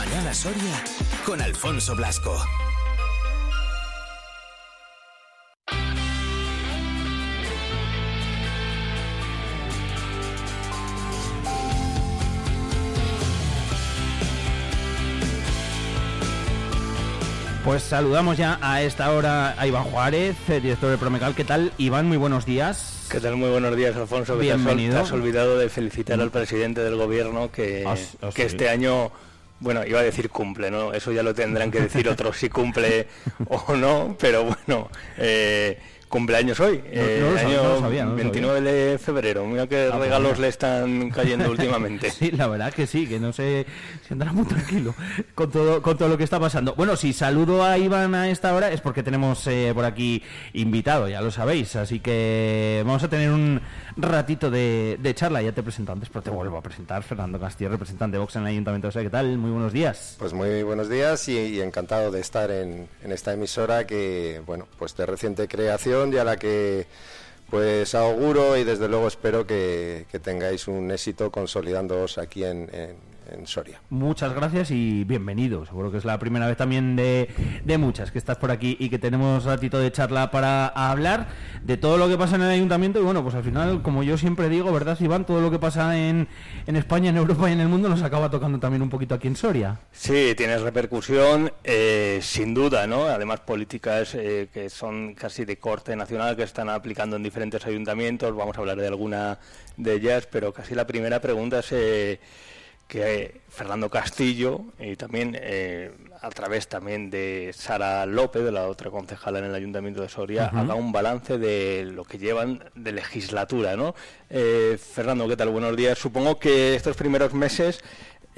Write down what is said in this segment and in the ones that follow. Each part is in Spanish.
Mañana Soria con Alfonso Blasco. Pues saludamos ya a esta hora a Iván Juárez, eh, director de Promecal. ¿Qué tal, Iván? Muy buenos días. ¿Qué tal? Muy buenos días, Alfonso. Bienvenido. Te has, olvidado de felicitar al presidente del gobierno que, Ah, ah, que sí. este año, bueno, iba a decir cumple, ¿no? Eso ya lo tendrán que decir otros si cumple o no, pero bueno, eh, cumpleaños hoy, eh, no lo sabía, año no lo sabía, no lo 29 de febrero. Mira qué Ah, pues regalos mira. le están cayendo últimamente. Sí, la verdad que sí, que no sé si andará muy tranquilo con todo, con todo lo que está pasando. Bueno, si saludo a Iván a esta hora es porque tenemos eh, por aquí invitado, ya lo sabéis. Así que vamos a tener un ratito de, de charla. Ya te presento antes, pero te vuelvo a presentar. Fernando Castillo, representante de Vox en el Ayuntamiento de Soria. ¿Qué tal? Muy buenos días. Pues muy buenos días y, y encantado de estar en, en esta emisora que, bueno, pues de reciente creación y a la que pues auguro y desde luego espero que, tengáis un éxito consolidándoos aquí en- en Soria. Muchas gracias y bienvenido. Seguro que es la primera vez también de, de muchas que estás por aquí y que tenemos ratito de charla para hablar de todo lo que pasa en el ayuntamiento. Y bueno, pues al final, como yo siempre digo, ¿verdad, Iván? Todo lo que pasa en, en España, en Europa y en el mundo nos acaba tocando también un poquito aquí en Soria. Sí, tienes repercusión, eh, sin duda, ¿no? Además, políticas eh, que son casi de corte nacional, que están aplicando en diferentes ayuntamientos. Vamos a hablar de alguna de ellas, pero casi la primera pregunta es eh, que eh, Fernando Castillo y también eh, a través también de Sara López, de la otra concejala en el Ayuntamiento de Soria, haga un balance de lo que llevan de legislatura, ¿no? Eh, Fernando, ¿qué tal? Buenos días. Supongo que estos primeros meses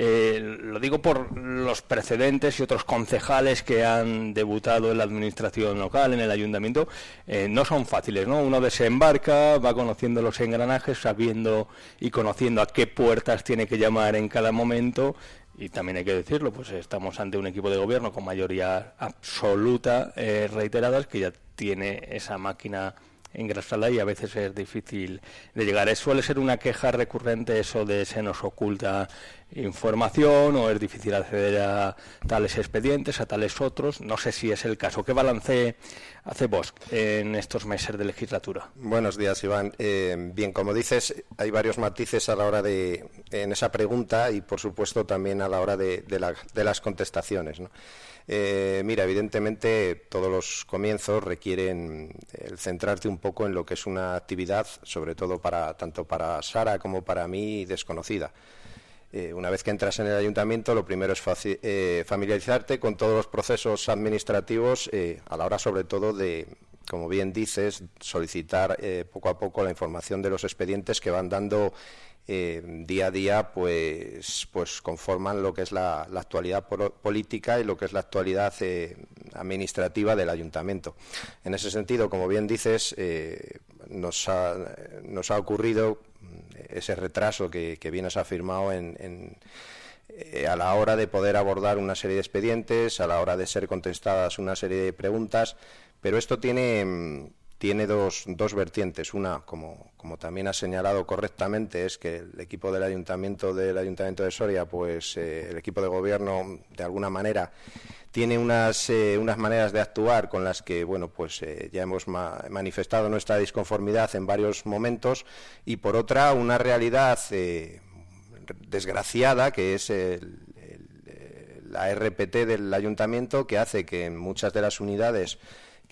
eh, lo digo por los precedentes y otros concejales que han debutado en la administración local, en el ayuntamiento, eh, no son fáciles, ¿no? Uno desembarca, va conociendo los engranajes, sabiendo y conociendo a qué puertas tiene que llamar en cada momento. Y también hay que decirlo, pues estamos ante un equipo de gobierno con mayoría absoluta eh, reiteradas que ya tiene esa máquina engrasada y a veces es difícil de llegar. Es- Suele ser una queja recurrente eso de se nos oculta información o es difícil acceder a tales expedientes, a tales otros. No sé si es el caso. ¿Qué balance hace vos en estos meses de legislatura? Buenos días, Iván. Eh, bien, como dices, hay varios matices a la hora de en esa pregunta y, por supuesto, también a la hora de, de la- de las contestaciones. ¿no? Eh, mira, evidentemente todos los comienzos requieren el centrarte un poco en lo que es una actividad, sobre todo para tanto para Sara como para mí desconocida. Eh, una vez que entras en el ayuntamiento, lo primero es eh, familiarizarte con todos los procesos administrativos eh, a la hora, sobre todo, de, como bien dices, solicitar eh, poco a poco la información de los expedientes que van dando día a día, pues, pues conforman lo que es la, la actualidad política y lo que es la actualidad eh, administrativa del ayuntamiento. En ese sentido, como bien dices, eh, nos, ha, nos ha ocurrido mm, ese retraso que, que bien has afirmado en, en, eh, a la hora de poder abordar una serie de expedientes, a la hora de ser contestadas una serie de preguntas, pero esto tiene, mm, tiene dos, dos vertientes. Una, como, como también has señalado correctamente, es que el equipo del ayuntamiento del ayuntamiento de Soria, pues eh, el equipo de gobierno, de alguna manera, tiene unas, eh, unas maneras de actuar con las que bueno pues eh, ya hemos ma- manifestado nuestra disconformidad en varios momentos y por otra una realidad desgraciada que es la RPT del ayuntamiento que hace que en muchas de las unidades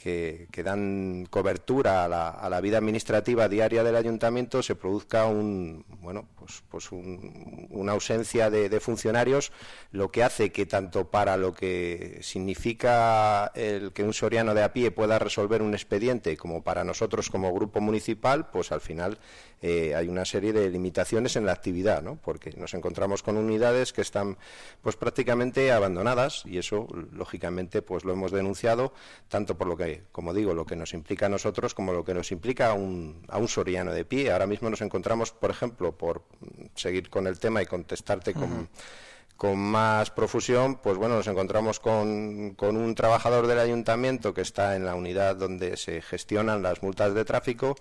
que, dan cobertura a la, a la vida administrativa diaria del ayuntamiento se produzca un bueno pues pues un- una ausencia de, de funcionarios lo que hace que tanto para lo que significa el que un soriano de a pie pueda resolver un expediente como para nosotros como grupo municipal pues al final eh, hay una serie de limitaciones en la actividad ¿no? porque nos encontramos con unidades que están pues prácticamente abandonadas y eso lógicamente pues lo hemos denunciado tanto por lo que como digo lo que nos implica a nosotros como lo que nos implica a un, a un soriano de pie ahora mismo nos encontramos por ejemplo por seguir con el tema y contestarte con con más profusión, pues bueno, nos encontramos con, con un trabajador del ayuntamiento que está en la unidad donde se gestionan las multas de tráfico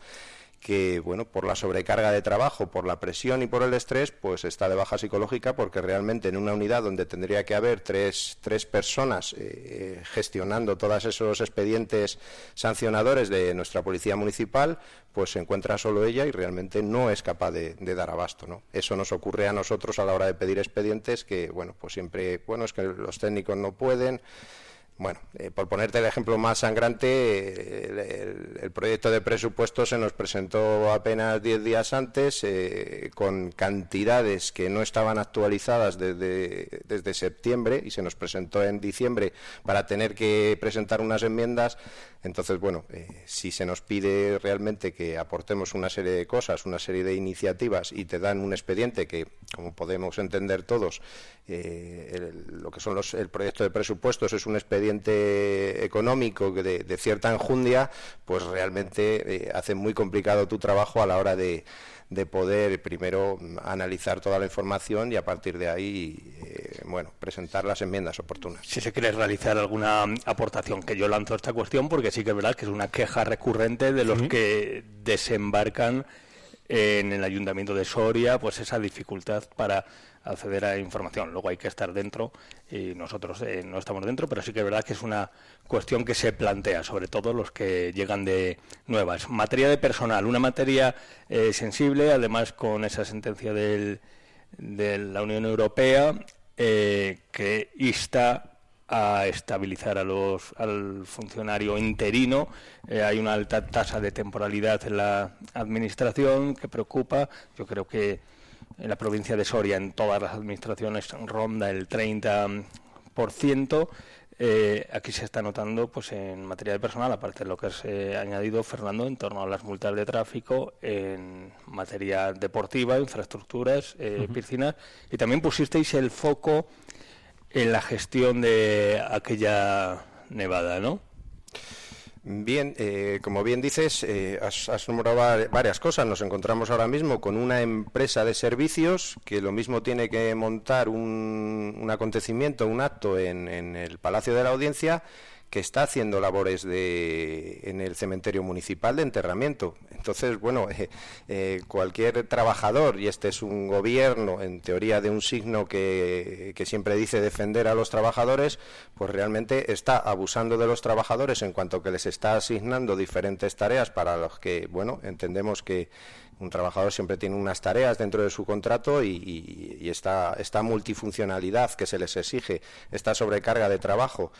que, bueno, por la sobrecarga de trabajo, por la presión y por el estrés, pues está de baja psicológica porque realmente en una unidad donde tendría que haber tres, tres personas eh, gestionando todos esos expedientes sancionadores de nuestra policía municipal, pues se encuentra solo ella y realmente no es capaz de, de, dar abasto, ¿no? Eso nos ocurre a nosotros a la hora de pedir expedientes que, bueno, pues siempre, bueno, es que los técnicos no pueden, bueno, eh, por ponerte el ejemplo más sangrante, eh, el, proyecto de presupuesto se nos presentó apenas 10 días antes eh, con cantidades que no estaban actualizadas desde septiembre y se nos presentó en diciembre para tener que presentar unas enmiendas. Entonces, bueno, si se nos pide realmente que aportemos una serie de cosas, una serie de iniciativas y te dan un expediente que, como podemos entender todos, lo que son los, el proyecto de presupuestos es un expediente económico de, de cierta enjundia, pues realmente eh, hace muy complicado tu trabajo a la hora de, poder primero analizar toda la información y a partir de ahí, eh, bueno, presentar las enmiendas oportunas. Si se quiere realizar alguna aportación, que yo lanzo esta cuestión porque sí que es verdad que es una queja recurrente de los que desembarcan en el ayuntamiento de Soria, pues esa dificultad para acceder a información. Luego hay que estar dentro y nosotros eh, no estamos dentro, pero sí que es verdad que es una cuestión que se plantea, sobre todo los que llegan de nuevas. Materia de personal, una materia eh, sensible, además con esa sentencia del, de la Unión Europea eh, que insta a estabilizar a los, al funcionario interino. hay una alta tasa de temporalidad en la administración que preocupa. Yo creo que en la provincia de Soria, en todas las administraciones, ronda el 30%. Eh, aquí se está notando, pues en materia de personal, aparte de lo que has eh, añadido, Fernando, en torno a las multas de tráfico, en materia deportiva, infraestructuras, eh, piscinas, y también pusisteis el foco en la gestión de aquella nevada, ¿no? Bien, eh, como bien dices, eh, has, nombrado varias cosas. Nos encontramos ahora mismo con una empresa de servicios que lo mismo tiene que montar un, acontecimiento, un acto en, en el Palacio de la Audiencia que está haciendo labores de, en el cementerio municipal de enterramiento. Entonces, bueno, eh, eh, cualquier trabajador, y este es un gobierno, en teoría de un signo que, que, siempre dice defender a los trabajadores, pues realmente está abusando de los trabajadores en cuanto que les está asignando diferentes tareas para los que, bueno, entendemos que un trabajador siempre tiene unas tareas dentro de su contrato y, esta, multifuncionalidad que se les exige, esta sobrecarga de trabajo.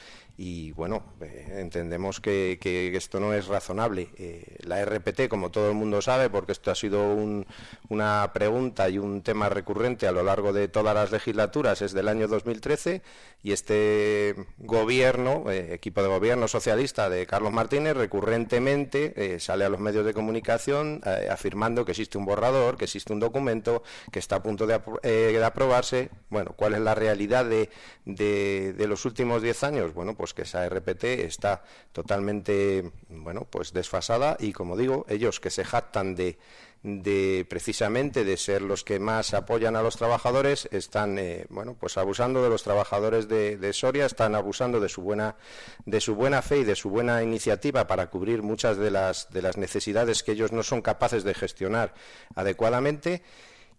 Y bueno, eh, entendemos que, esto no es razonable. Eh, la RPT, como todo el mundo sabe, porque esto ha sido una pregunta y un tema recurrente a lo largo de todas las legislaturas, es del año 2013 y este gobierno, eh, equipo de gobierno socialista de Carlos Martínez, recurrentemente sale a los medios de comunicación afirmando que existe un borrador, que existe un documento, que está a punto de, eh, aprobarse. Bueno, ¿cuál es la realidad de, de, los últimos diez años? Bueno, pues que esa RPT está totalmente, bueno, pues desfasada y, como digo, ellos que se jactan de de precisamente de ser los que más apoyan a los trabajadores están eh, bueno pues abusando de los trabajadores de, Soria están abusando de su buena de su buena fe y de su buena iniciativa para cubrir muchas de las de las necesidades que ellos no son capaces de gestionar adecuadamente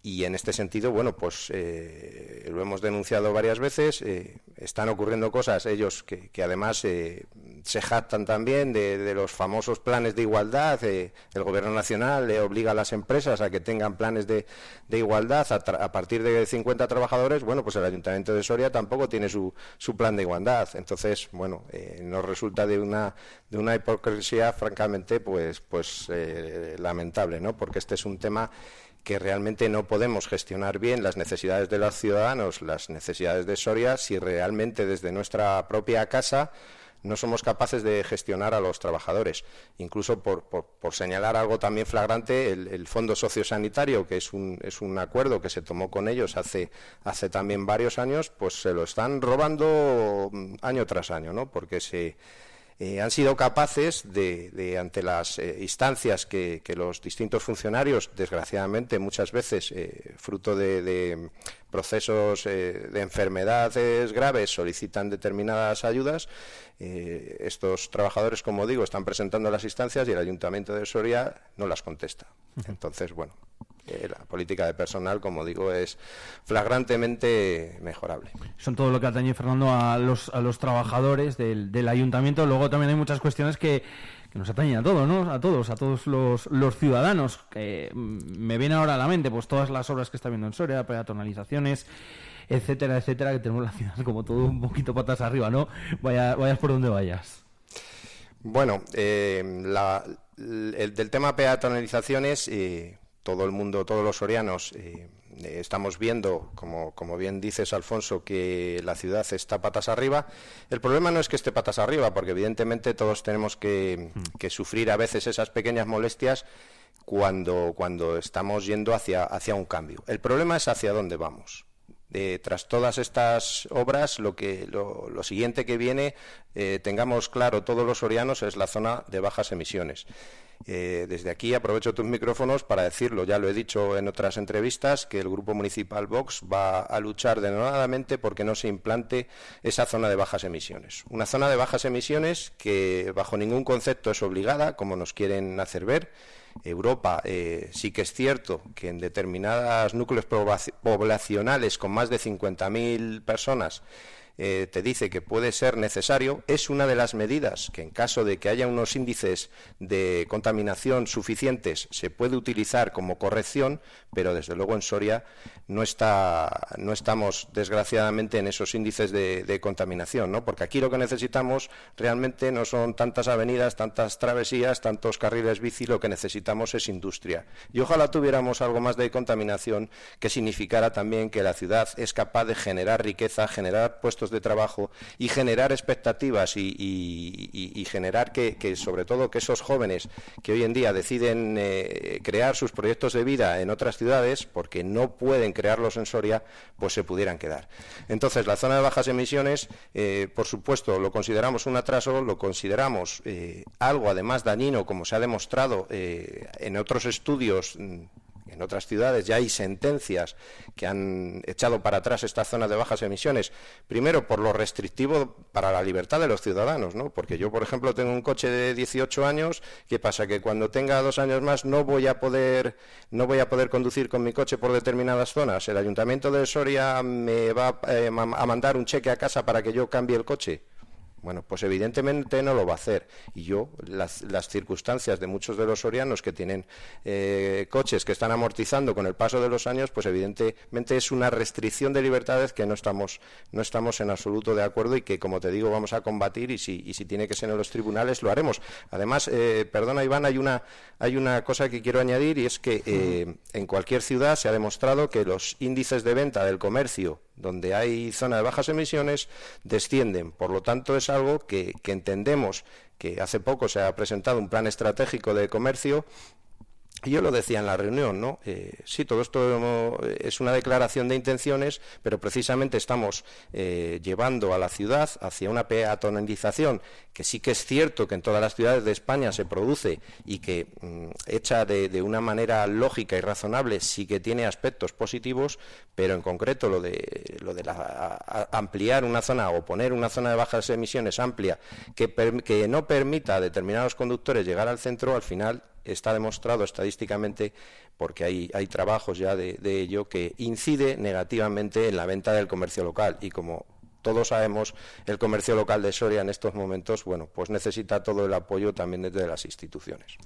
y en este sentido, bueno, pues eh, lo hemos denunciado varias veces. Eh, están ocurriendo cosas, ellos que, además eh, se jactan también de, los famosos planes de igualdad. el Gobierno Nacional le obliga a las empresas a que tengan planes de, igualdad a, partir de 50 trabajadores. Bueno, pues el Ayuntamiento de Soria tampoco tiene su, su plan de igualdad. Entonces, bueno, nos resulta de una, de una hipocresía, francamente, pues, pues lamentable, ¿no? Porque este es un tema que realmente no podemos gestionar bien las necesidades de los ciudadanos, las necesidades de Soria, si realmente desde nuestra propia casa no somos capaces de gestionar a los trabajadores. Incluso por, señalar algo también flagrante, el, Fondo Sociosanitario, que es un, es un acuerdo que se tomó con ellos hace, hace también varios años, pues se lo están robando año tras año, ¿no? Porque se eh, han sido capaces de, ante las eh, instancias que, los distintos funcionarios, desgraciadamente muchas veces fruto de, procesos de enfermedades graves, solicitan determinadas ayudas, estos trabajadores, como digo, están presentando las instancias y el Ayuntamiento de Soria no las contesta. Entonces, bueno, la política de personal, como digo, es flagrantemente mejorable. Son todo lo que atañe, Fernando, a los, a los trabajadores del, del ayuntamiento. Luego también hay muchas cuestiones que, nos atañen a todos, ¿no? A todos, a todos los, los ciudadanos. Que mm, me viene ahora a la mente, pues todas las obras que está viendo en Soria, peatonalizaciones, etcétera, etcétera, que tenemos la ciudad como todo un poquito patas arriba, ¿no? Vaya, vayas por donde vayas. Bueno, eh, el, del tema peatonalizaciones, eh, todo el mundo, todos los sorianos, eh, estamos viendo, como, como, bien dices, Alfonso, que la ciudad está patas arriba. El problema no es que esté patas arriba, porque evidentemente todos tenemos que, sufrir a veces esas pequeñas molestias cuando, cuando estamos yendo hacia, hacia un cambio. El problema es hacia dónde vamos. tras todas estas obras, lo, que, lo, siguiente que viene, eh, tengamos claro todos los sorianos, es la zona de bajas emisiones. Eh, desde aquí aprovecho tus micrófonos para decirlo, ya lo he dicho en otras entrevistas, que el Grupo Municipal Vox va a luchar denodadamente porque no se implante esa zona de bajas emisiones. Una zona de bajas emisiones que bajo ningún concepto es obligada, como nos quieren hacer ver. Europa eh, sí que es cierto que en determinados núcleos poblacionales con más de 50.000 personas eh, te dice que puede ser necesario, es una de las medidas que en caso de que haya unos índices de contaminación suficientes se puede utilizar como corrección, pero desde luego en Soria no, está, no estamos desgraciadamente en esos índices de, contaminación, ¿no? porque aquí lo que necesitamos realmente no son tantas avenidas, tantas travesías, tantos carriles bici, lo que necesitamos es industria. Y ojalá tuviéramos algo más de contaminación que significara también que la ciudad es capaz de generar riqueza, generar puestos de trabajo y generar expectativas y, generar que, sobre todo, que esos jóvenes que hoy en día deciden eh, crear sus proyectos de vida en otras ciudades, porque no pueden crearlos en Soria, pues se pudieran quedar. Entonces, la zona de bajas emisiones, eh, por supuesto, lo consideramos un atraso, lo consideramos eh, algo además dañino, como se ha demostrado en otros estudios mm, en otras ciudades ya hay sentencias que han echado para atrás esta zona de bajas emisiones, primero por lo restrictivo para la libertad de los ciudadanos, ¿no? Porque yo, por ejemplo, tengo un coche de 18 años, ¿qué pasa? Que cuando tenga dos años más no voy a poder, no voy a poder conducir con mi coche por determinadas zonas. El Ayuntamiento de Soria me va eh, a mandar un cheque a casa para que yo cambie el coche. Bueno, pues evidentemente no lo va a hacer. Y yo, las, circunstancias de muchos de los sorianos que tienen eh, coches que están amortizando con el paso de los años, pues evidentemente es una restricción de libertades que no estamos, no estamos en absoluto de acuerdo y que, como te digo, vamos a combatir y si, y si tiene que ser en los tribunales, lo haremos. Además, eh, perdona Iván, hay una, hay una cosa que quiero añadir y es que eh, en cualquier ciudad se ha demostrado que los índices de venta del comercio donde hay zona de bajas emisiones, descienden. Por lo tanto, es algo que, que entendemos que hace poco se ha presentado un plan estratégico de comercio yo lo decía en la reunión, ¿no? Eh, sí, todo esto es una declaración de intenciones, pero precisamente estamos eh, llevando a la ciudad hacia una peatonalización que sí que es cierto que en todas las ciudades de España se produce y que mm, hecha de, una manera lógica y razonable sí que tiene aspectos positivos, pero en concreto lo de, lo de ampliar una zona o poner una zona de bajas emisiones amplia que, que no permita a determinados conductores llegar al centro, al final está demostrado estadísticamente, porque hay, hay trabajos ya de, ello, que incide negativamente en la venta del comercio local. Y como todos sabemos, el comercio local de Soria en estos momentos, bueno, pues necesita todo el apoyo también desde las instituciones.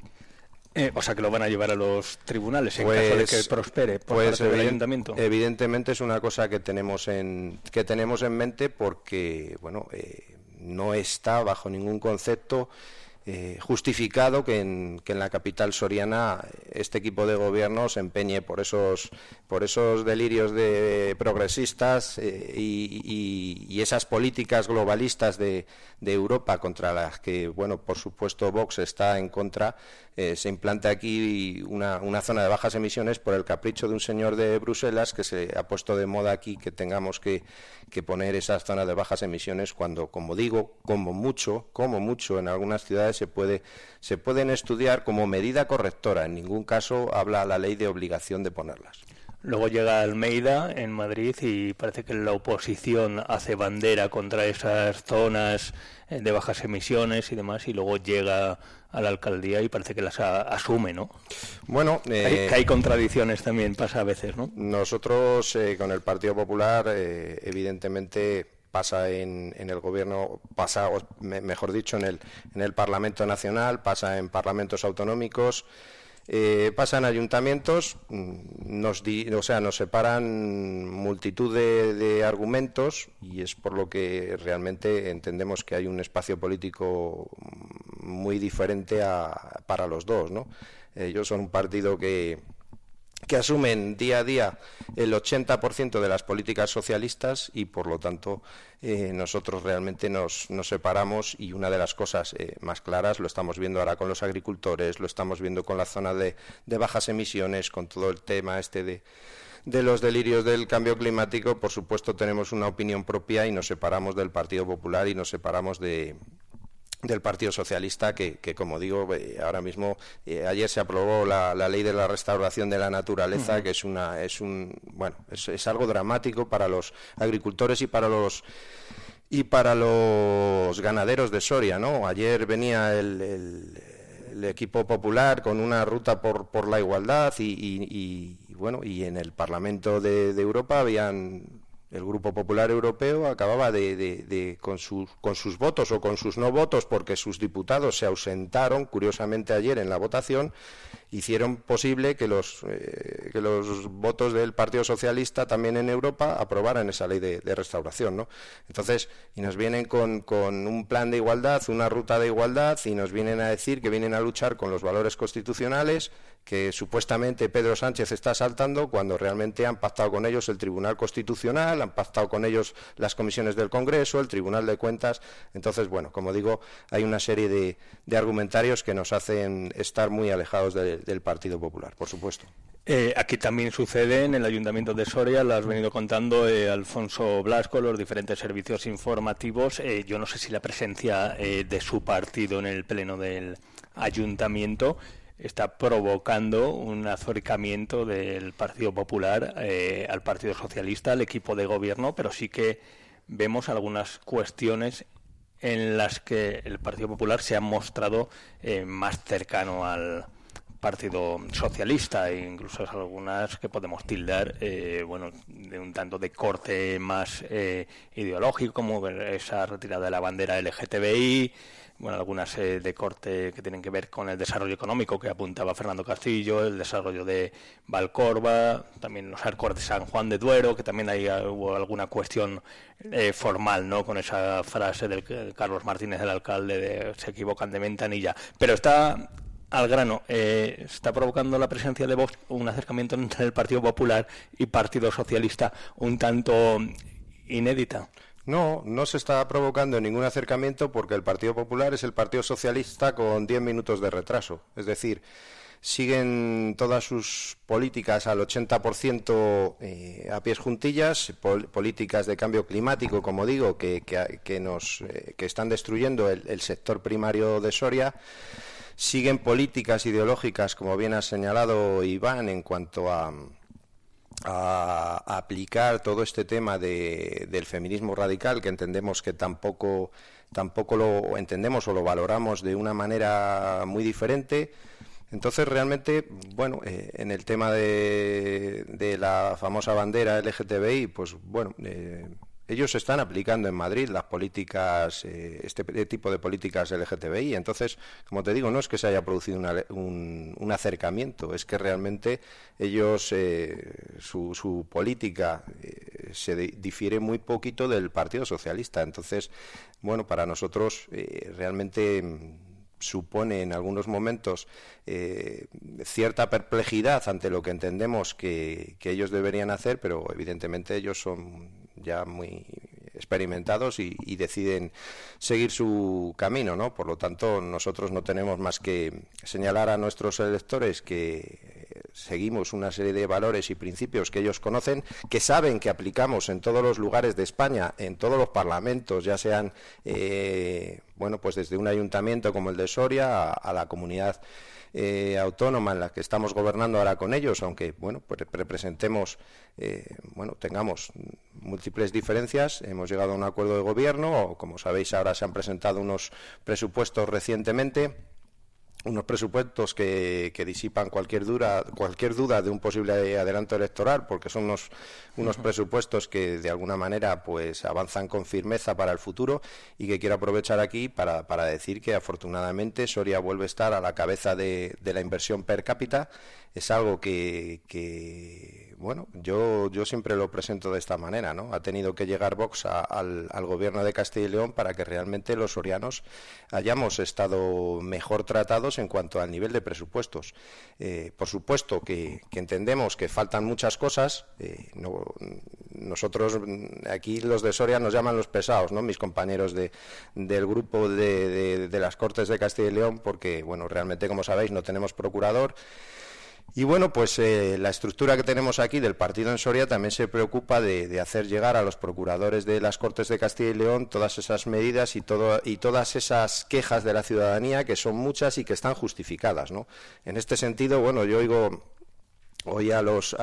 Eh, o sea que lo van a llevar a los tribunales en caso de que pues, prospere por pues parte del ayuntamiento. Evidentemente es una cosa que tenemos en que tenemos en mente porque bueno eh, no está bajo ningún concepto eh, justificado que en, que en, la capital soriana este equipo de gobierno se empeñe por esos, por esos delirios de progresistas eh, y, y, esas políticas globalistas de, de, Europa contra las que, bueno, por supuesto Vox está en contra, eh, se implante aquí una, una, zona de bajas emisiones por el capricho de un señor de Bruselas que se ha puesto de moda aquí que tengamos que, que poner esas zonas de bajas emisiones cuando, como digo, como mucho, como mucho en algunas ciudades se puede se pueden estudiar como medida correctora. En ningún caso habla la ley de obligación de ponerlas. Luego llega Almeida en Madrid y parece que la oposición hace bandera contra esas zonas eh, de bajas emisiones y demás, y luego llega a la alcaldía y parece que las asume, ¿no? Bueno, eh, que hay contradicciones también, pasa a veces, ¿no? Nosotros eh, con el Partido Popular, evidentemente pasa en, el gobierno, pasa, mejor dicho, en el, en el Parlamento Nacional, pasa en parlamentos autonómicos, eh, pasa en ayuntamientos, mm, nos, o sea, nos separan multitud de, argumentos y es por lo que realmente entendemos que hay un espacio político muy diferente para los dos. Ellos son un partido que, que asumen día a día el 80% de las políticas socialistas y, por lo tanto, eh, nosotros realmente nos, separamos y una de las cosas eh, más claras lo estamos viendo ahora con los agricultores, lo estamos viendo con la zona de, bajas emisiones, con todo el tema este de los delirios del cambio climático. Por supuesto, tenemos una opinión propia y nos separamos del Partido Popular y nos separamos de, del Partido Socialista, que, como digo, eh, ahora mismo, eh, ayer se aprobó la, ley de la restauración de la naturaleza, que es una, es un, bueno, es, algo dramático para los agricultores y para los y para los ganaderos de Soria, ¿no? Ayer venía el, equipo popular con una ruta por, por la igualdad y, bueno, y en el Parlamento de Europa habían el Grupo Popular Europeo acababa de, con, sus, con sus votos o con sus no votos, porque sus diputados se ausentaron, curiosamente ayer en la votación, hicieron posible que los, eh, que los votos del Partido Socialista también en Europa aprobaran esa ley de, restauración. ¿no? Entonces, y nos vienen con, con un plan de igualdad, una ruta de igualdad, y nos vienen a decir que vienen a luchar con los valores constitucionales, que supuestamente Pedro Sánchez está saltando cuando realmente han pactado con ellos el Tribunal Constitucional, han pactado con ellos las comisiones del Congreso, el Tribunal de Cuentas. Entonces, bueno, como digo, hay una serie de, argumentarios que nos hacen estar muy alejados del Partido Popular, por supuesto. Eh, aquí también sucede en el Ayuntamiento de Soria, lo has venido contando eh, Alfonso Blasco, los diferentes servicios informativos. Eh, yo no sé si la presencia de su partido en el Pleno del Ayuntamiento está provocando un acercamiento del Partido Popular eh, al Partido Socialista, al equipo de gobierno, pero sí que vemos algunas cuestiones en las que el Partido Popular se ha mostrado eh, más cercano al Partido Socialista e incluso algunas que podemos tildar eh, bueno de un tanto de corte más ideológico como esa retirada de la bandera LGTBI bueno, algunas eh, de corte que tienen que ver con el desarrollo económico que apuntaba Fernando Castillo, el desarrollo de Valcorba, también los arcos de San Juan de Duero, que también hay, ah, hubo alguna cuestión eh, formal, ¿no? Con esa frase del Carlos Martínez, el alcalde, de se equivocan de ventanilla. Pero está al grano, eh, está provocando la presencia de Vox un acercamiento entre el Partido Popular y Partido Socialista un tanto inédita. No, no se está provocando ningún acercamiento porque el Partido Popular es el Partido Socialista con 10 minutos de retraso. Es decir, siguen todas sus políticas al 80% eh, a pies juntillas, políticas de cambio climático, como digo, que, que, nos, eh, que están destruyendo el, sector primario de Soria. Siguen políticas ideológicas, como bien ha señalado Iván, en cuanto a, a, aplicar todo este tema del feminismo radical, que entendemos que tampoco, tampoco lo entendemos o lo valoramos de una manera muy diferente. Entonces, realmente, bueno, eh, en el tema de, de, la famosa bandera LGTBI, pues bueno, eh, ellos están aplicando en Madrid las políticas, eh, este tipo de políticas LGTBI. Entonces, como te digo, no es que se haya producido un, acercamiento, es que realmente ellos, eh, su, política eh, se difiere muy poquito del Partido Socialista. Entonces, bueno, para nosotros realmente supone en algunos momentos eh, cierta perplejidad ante lo que entendemos que, ellos deberían hacer, pero evidentemente ellos son ya muy experimentados y, deciden seguir su camino, ¿no? Por lo tanto, nosotros no tenemos más que señalar a nuestros electores que seguimos una serie de valores y principios que ellos conocen, que saben que aplicamos en todos los lugares de España, en todos los parlamentos, ya sean, eh, bueno, pues desde un ayuntamiento como el de Soria a, la comunidad eh, autónoma en la que estamos gobernando ahora con ellos, aunque, bueno, pues representemos, eh, bueno, tengamos múltiples diferencias, hemos llegado a un acuerdo de gobierno, o como sabéis ahora se han presentado unos presupuestos recientemente unos presupuestos que, disipan cualquier duda, cualquier duda de un posible adelanto electoral, porque son unos, unos presupuestos que de alguna manera pues avanzan con firmeza para el futuro y que quiero aprovechar aquí para, para decir que afortunadamente Soria vuelve a estar a la cabeza de, de la inversión per cápita. Es algo que, que bueno, yo, yo siempre lo presento de esta manera, ¿no? Ha tenido que llegar Vox al, gobierno de Castilla y León para que realmente los sorianos hayamos estado mejor tratados en cuanto al nivel de presupuestos. Eh, por supuesto que, entendemos que faltan muchas cosas. Eh, nosotros aquí los de Soria nos llaman los pesados, ¿no? Mis compañeros de, del grupo de, de las Cortes de Castilla y León, porque, bueno, realmente, como sabéis, no tenemos procurador. Y bueno, pues eh, la estructura que tenemos aquí del partido en Soria también se preocupa de, hacer llegar a los procuradores de las Cortes de Castilla y León todas esas medidas y, todo, y todas esas quejas de la ciudadanía, que son muchas y que están justificadas. ¿no? En este sentido, bueno, yo oigo hoy a los,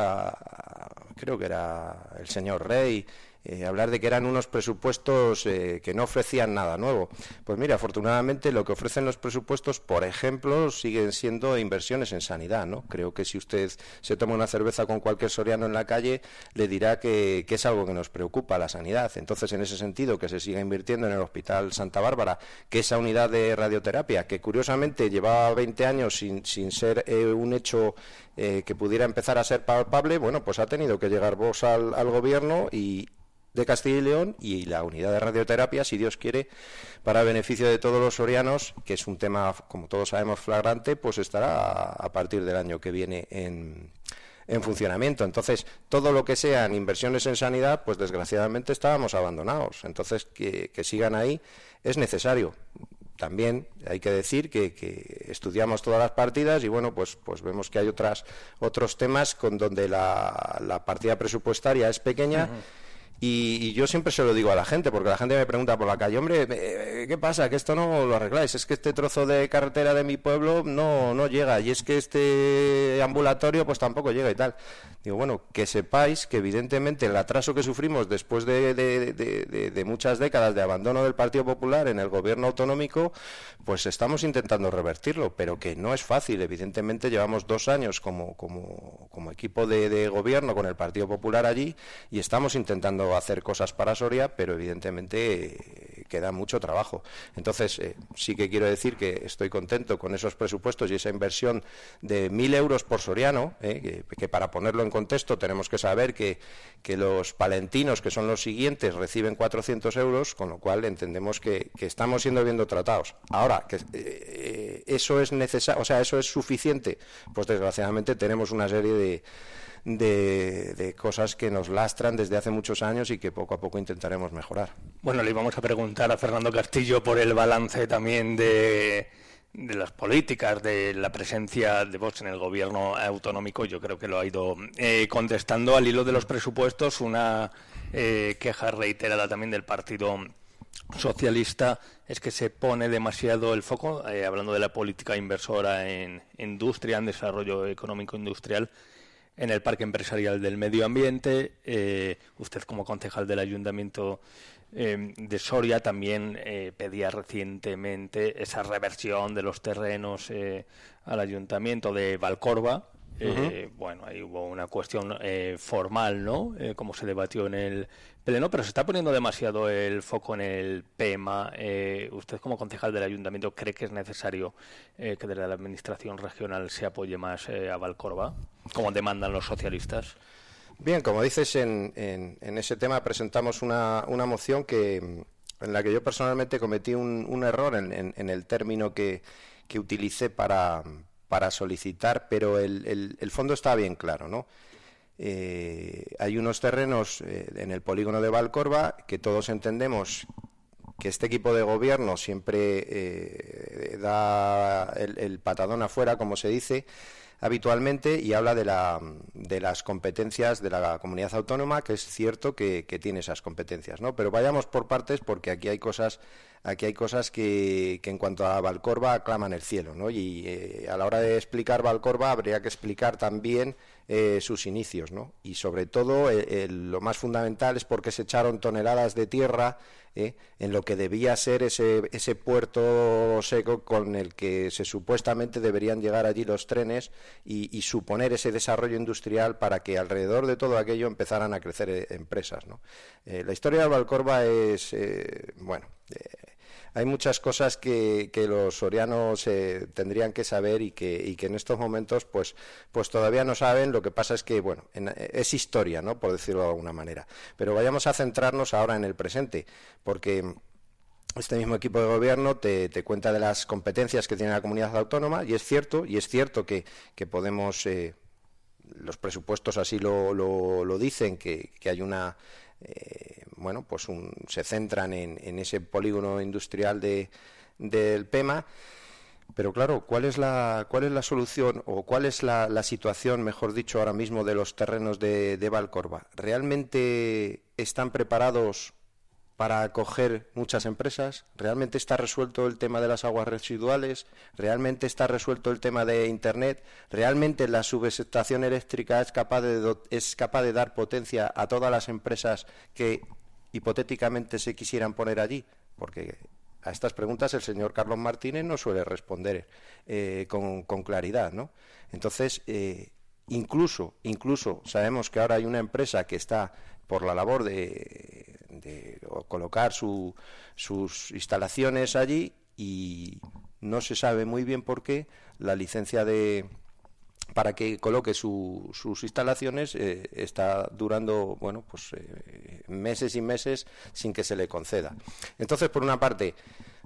creo que era el señor Rey, eh, hablar de que eran unos presupuestos eh, que no ofrecían nada nuevo. Pues mira, afortunadamente lo que ofrecen los presupuestos, por ejemplo, siguen siendo inversiones en sanidad, ¿no? Creo que si usted se toma una cerveza con cualquier soriano en la calle, le dirá que, es algo que nos preocupa, la sanidad. Entonces, en ese sentido, que se siga invirtiendo en el Hospital Santa Bárbara, que esa unidad de radioterapia, que curiosamente llevaba 20 años sin, sin ser eh, un hecho que pudiera empezar a ser palpable, bueno, pues ha tenido que llegar vos al gobierno y, de Castilla y León y la unidad de radioterapia, si Dios quiere, para beneficio de todos los sorianos, que es un tema, como todos sabemos, flagrante, pues estará a, partir del año que viene en, en funcionamiento. Entonces, todo lo que sean inversiones en sanidad, pues desgraciadamente estábamos abandonados. Entonces, que, sigan ahí es necesario. También hay que decir que, estudiamos todas las partidas y bueno, pues, pues vemos que hay otras, otros temas con donde la, partida presupuestaria es pequeña. Y, yo siempre se lo digo a la gente, porque la gente me pregunta por la calle, hombre, eh, ¿qué pasa? Que esto no lo arregláis. Es que este trozo de carretera de mi pueblo no, no llega. Y es que este ambulatorio pues tampoco llega y tal. Digo, bueno, que sepáis que evidentemente el atraso que sufrimos después de, de, muchas décadas de abandono del Partido Popular en el gobierno autonómico, pues estamos intentando revertirlo, pero que no es fácil. Evidentemente llevamos dos años como, como, como equipo de gobierno con el Partido Popular allí y estamos intentando hacer cosas para Soria, pero evidentemente eh, queda mucho trabajo. Entonces, eh, sí que quiero decir que estoy contento con esos presupuestos y esa inversión de mil euros por soriano, eh, que, para ponerlo en contexto tenemos que saber que, que, los palentinos, que son los siguientes, reciben 400 euros, con lo cual entendemos que, estamos siendo bien tratados. Ahora, que eso es necesario, o sea, eso es suficiente, pues desgraciadamente tenemos una serie de de, cosas que nos lastran desde hace muchos años y que poco a poco intentaremos mejorar. Bueno, le íbamos a preguntar a Fernando Castillo por el balance también de, de las políticas, de la presencia de Vox en el gobierno autonómico. Yo creo que lo ha ido eh, contestando al hilo de los presupuestos, una eh, queja reiterada también del Partido socialista es que se pone demasiado el foco, eh, hablando de la política inversora en industria, en desarrollo económico industrial, en el Parque Empresarial del Medio Ambiente. Eh, usted, como concejal del Ayuntamiento eh, de Soria, también eh, pedía recientemente esa reversión de los terrenos al Ayuntamiento de Valcorba. Bueno, ahí hubo una cuestión formal, ¿no? como se debatió en el Pleno, pero se está poniendo demasiado el foco en el PEMA. ¿Usted, como concejal del Ayuntamiento, cree que es necesario que desde la Administración regional se apoye más a Valcorba? como demandan los socialistas. Bien, como dices, en, ese tema presentamos una, moción que, en la que yo personalmente cometí un, error en, el término que, que utilicé para, para solicitar, pero el, el, fondo está bien claro, ¿no? Eh, hay unos terrenos eh, en el polígono de Valcorba que todos entendemos que este equipo de gobierno siempre eh, da el, patadón afuera, como se dice habitualmente, y habla de, la, de las competencias de la comunidad autónoma, que es cierto que, tiene esas competencias, ¿no? Pero vayamos por partes porque aquí hay cosas, aquí hay cosas que, que en cuanto a Valcorba aclaman el cielo, ¿no? Y eh, a la hora de explicar Valcorba habría que explicar también eh, sus inicios, ¿no? Y sobre todo lo más fundamental es porque se echaron toneladas de tierra ¿eh? en lo que debía ser ese, ese puerto seco con el que se supuestamente deberían llegar allí los trenes y, suponer ese desarrollo industrial para que alrededor de todo aquello empezaran a crecer eh, empresas. ¿no? Eh, la historia de Valcorba es, bueno, hay muchas cosas que, los sorianos eh, tendrían que saber y que, en estos momentos pues, pues todavía no saben. Lo que pasa es que, bueno, es historia, ¿no? Por decirlo de alguna manera. Pero vayamos a centrarnos ahora en el presente, porque este mismo equipo de gobierno te, cuenta de las competencias que tiene la comunidad autónoma y es cierto, y es cierto que, podemos, eh, los presupuestos así lo, lo, dicen, que, hay una eh, bueno, pues se centran en, ese polígono industrial de, del PEMA. Pero claro, ¿cuál es la, cuál es la solución o cuál es la, situación, mejor dicho, ahora mismo de los terrenos de, de Valcorba? ¿Realmente están preparados para acoger muchas empresas? ¿Realmente está resuelto el tema de las aguas residuales? ¿Realmente está resuelto el tema de Internet? ¿Realmente la subestación eléctrica es capaz de, es capaz de dar potencia a todas las empresas que hipotéticamente se quisieran poner allí? Porque a estas preguntas el señor Carlos Martínez no suele responder eh, con, claridad, ¿no? Entonces, eh, incluso, incluso sabemos que ahora hay una empresa que está por la labor de de colocar sus instalaciones allí y no se sabe muy bien por qué la licencia de para que coloque sus instalaciones eh, está durando bueno pues eh, meses y meses sin que se le conceda. Entonces por una parte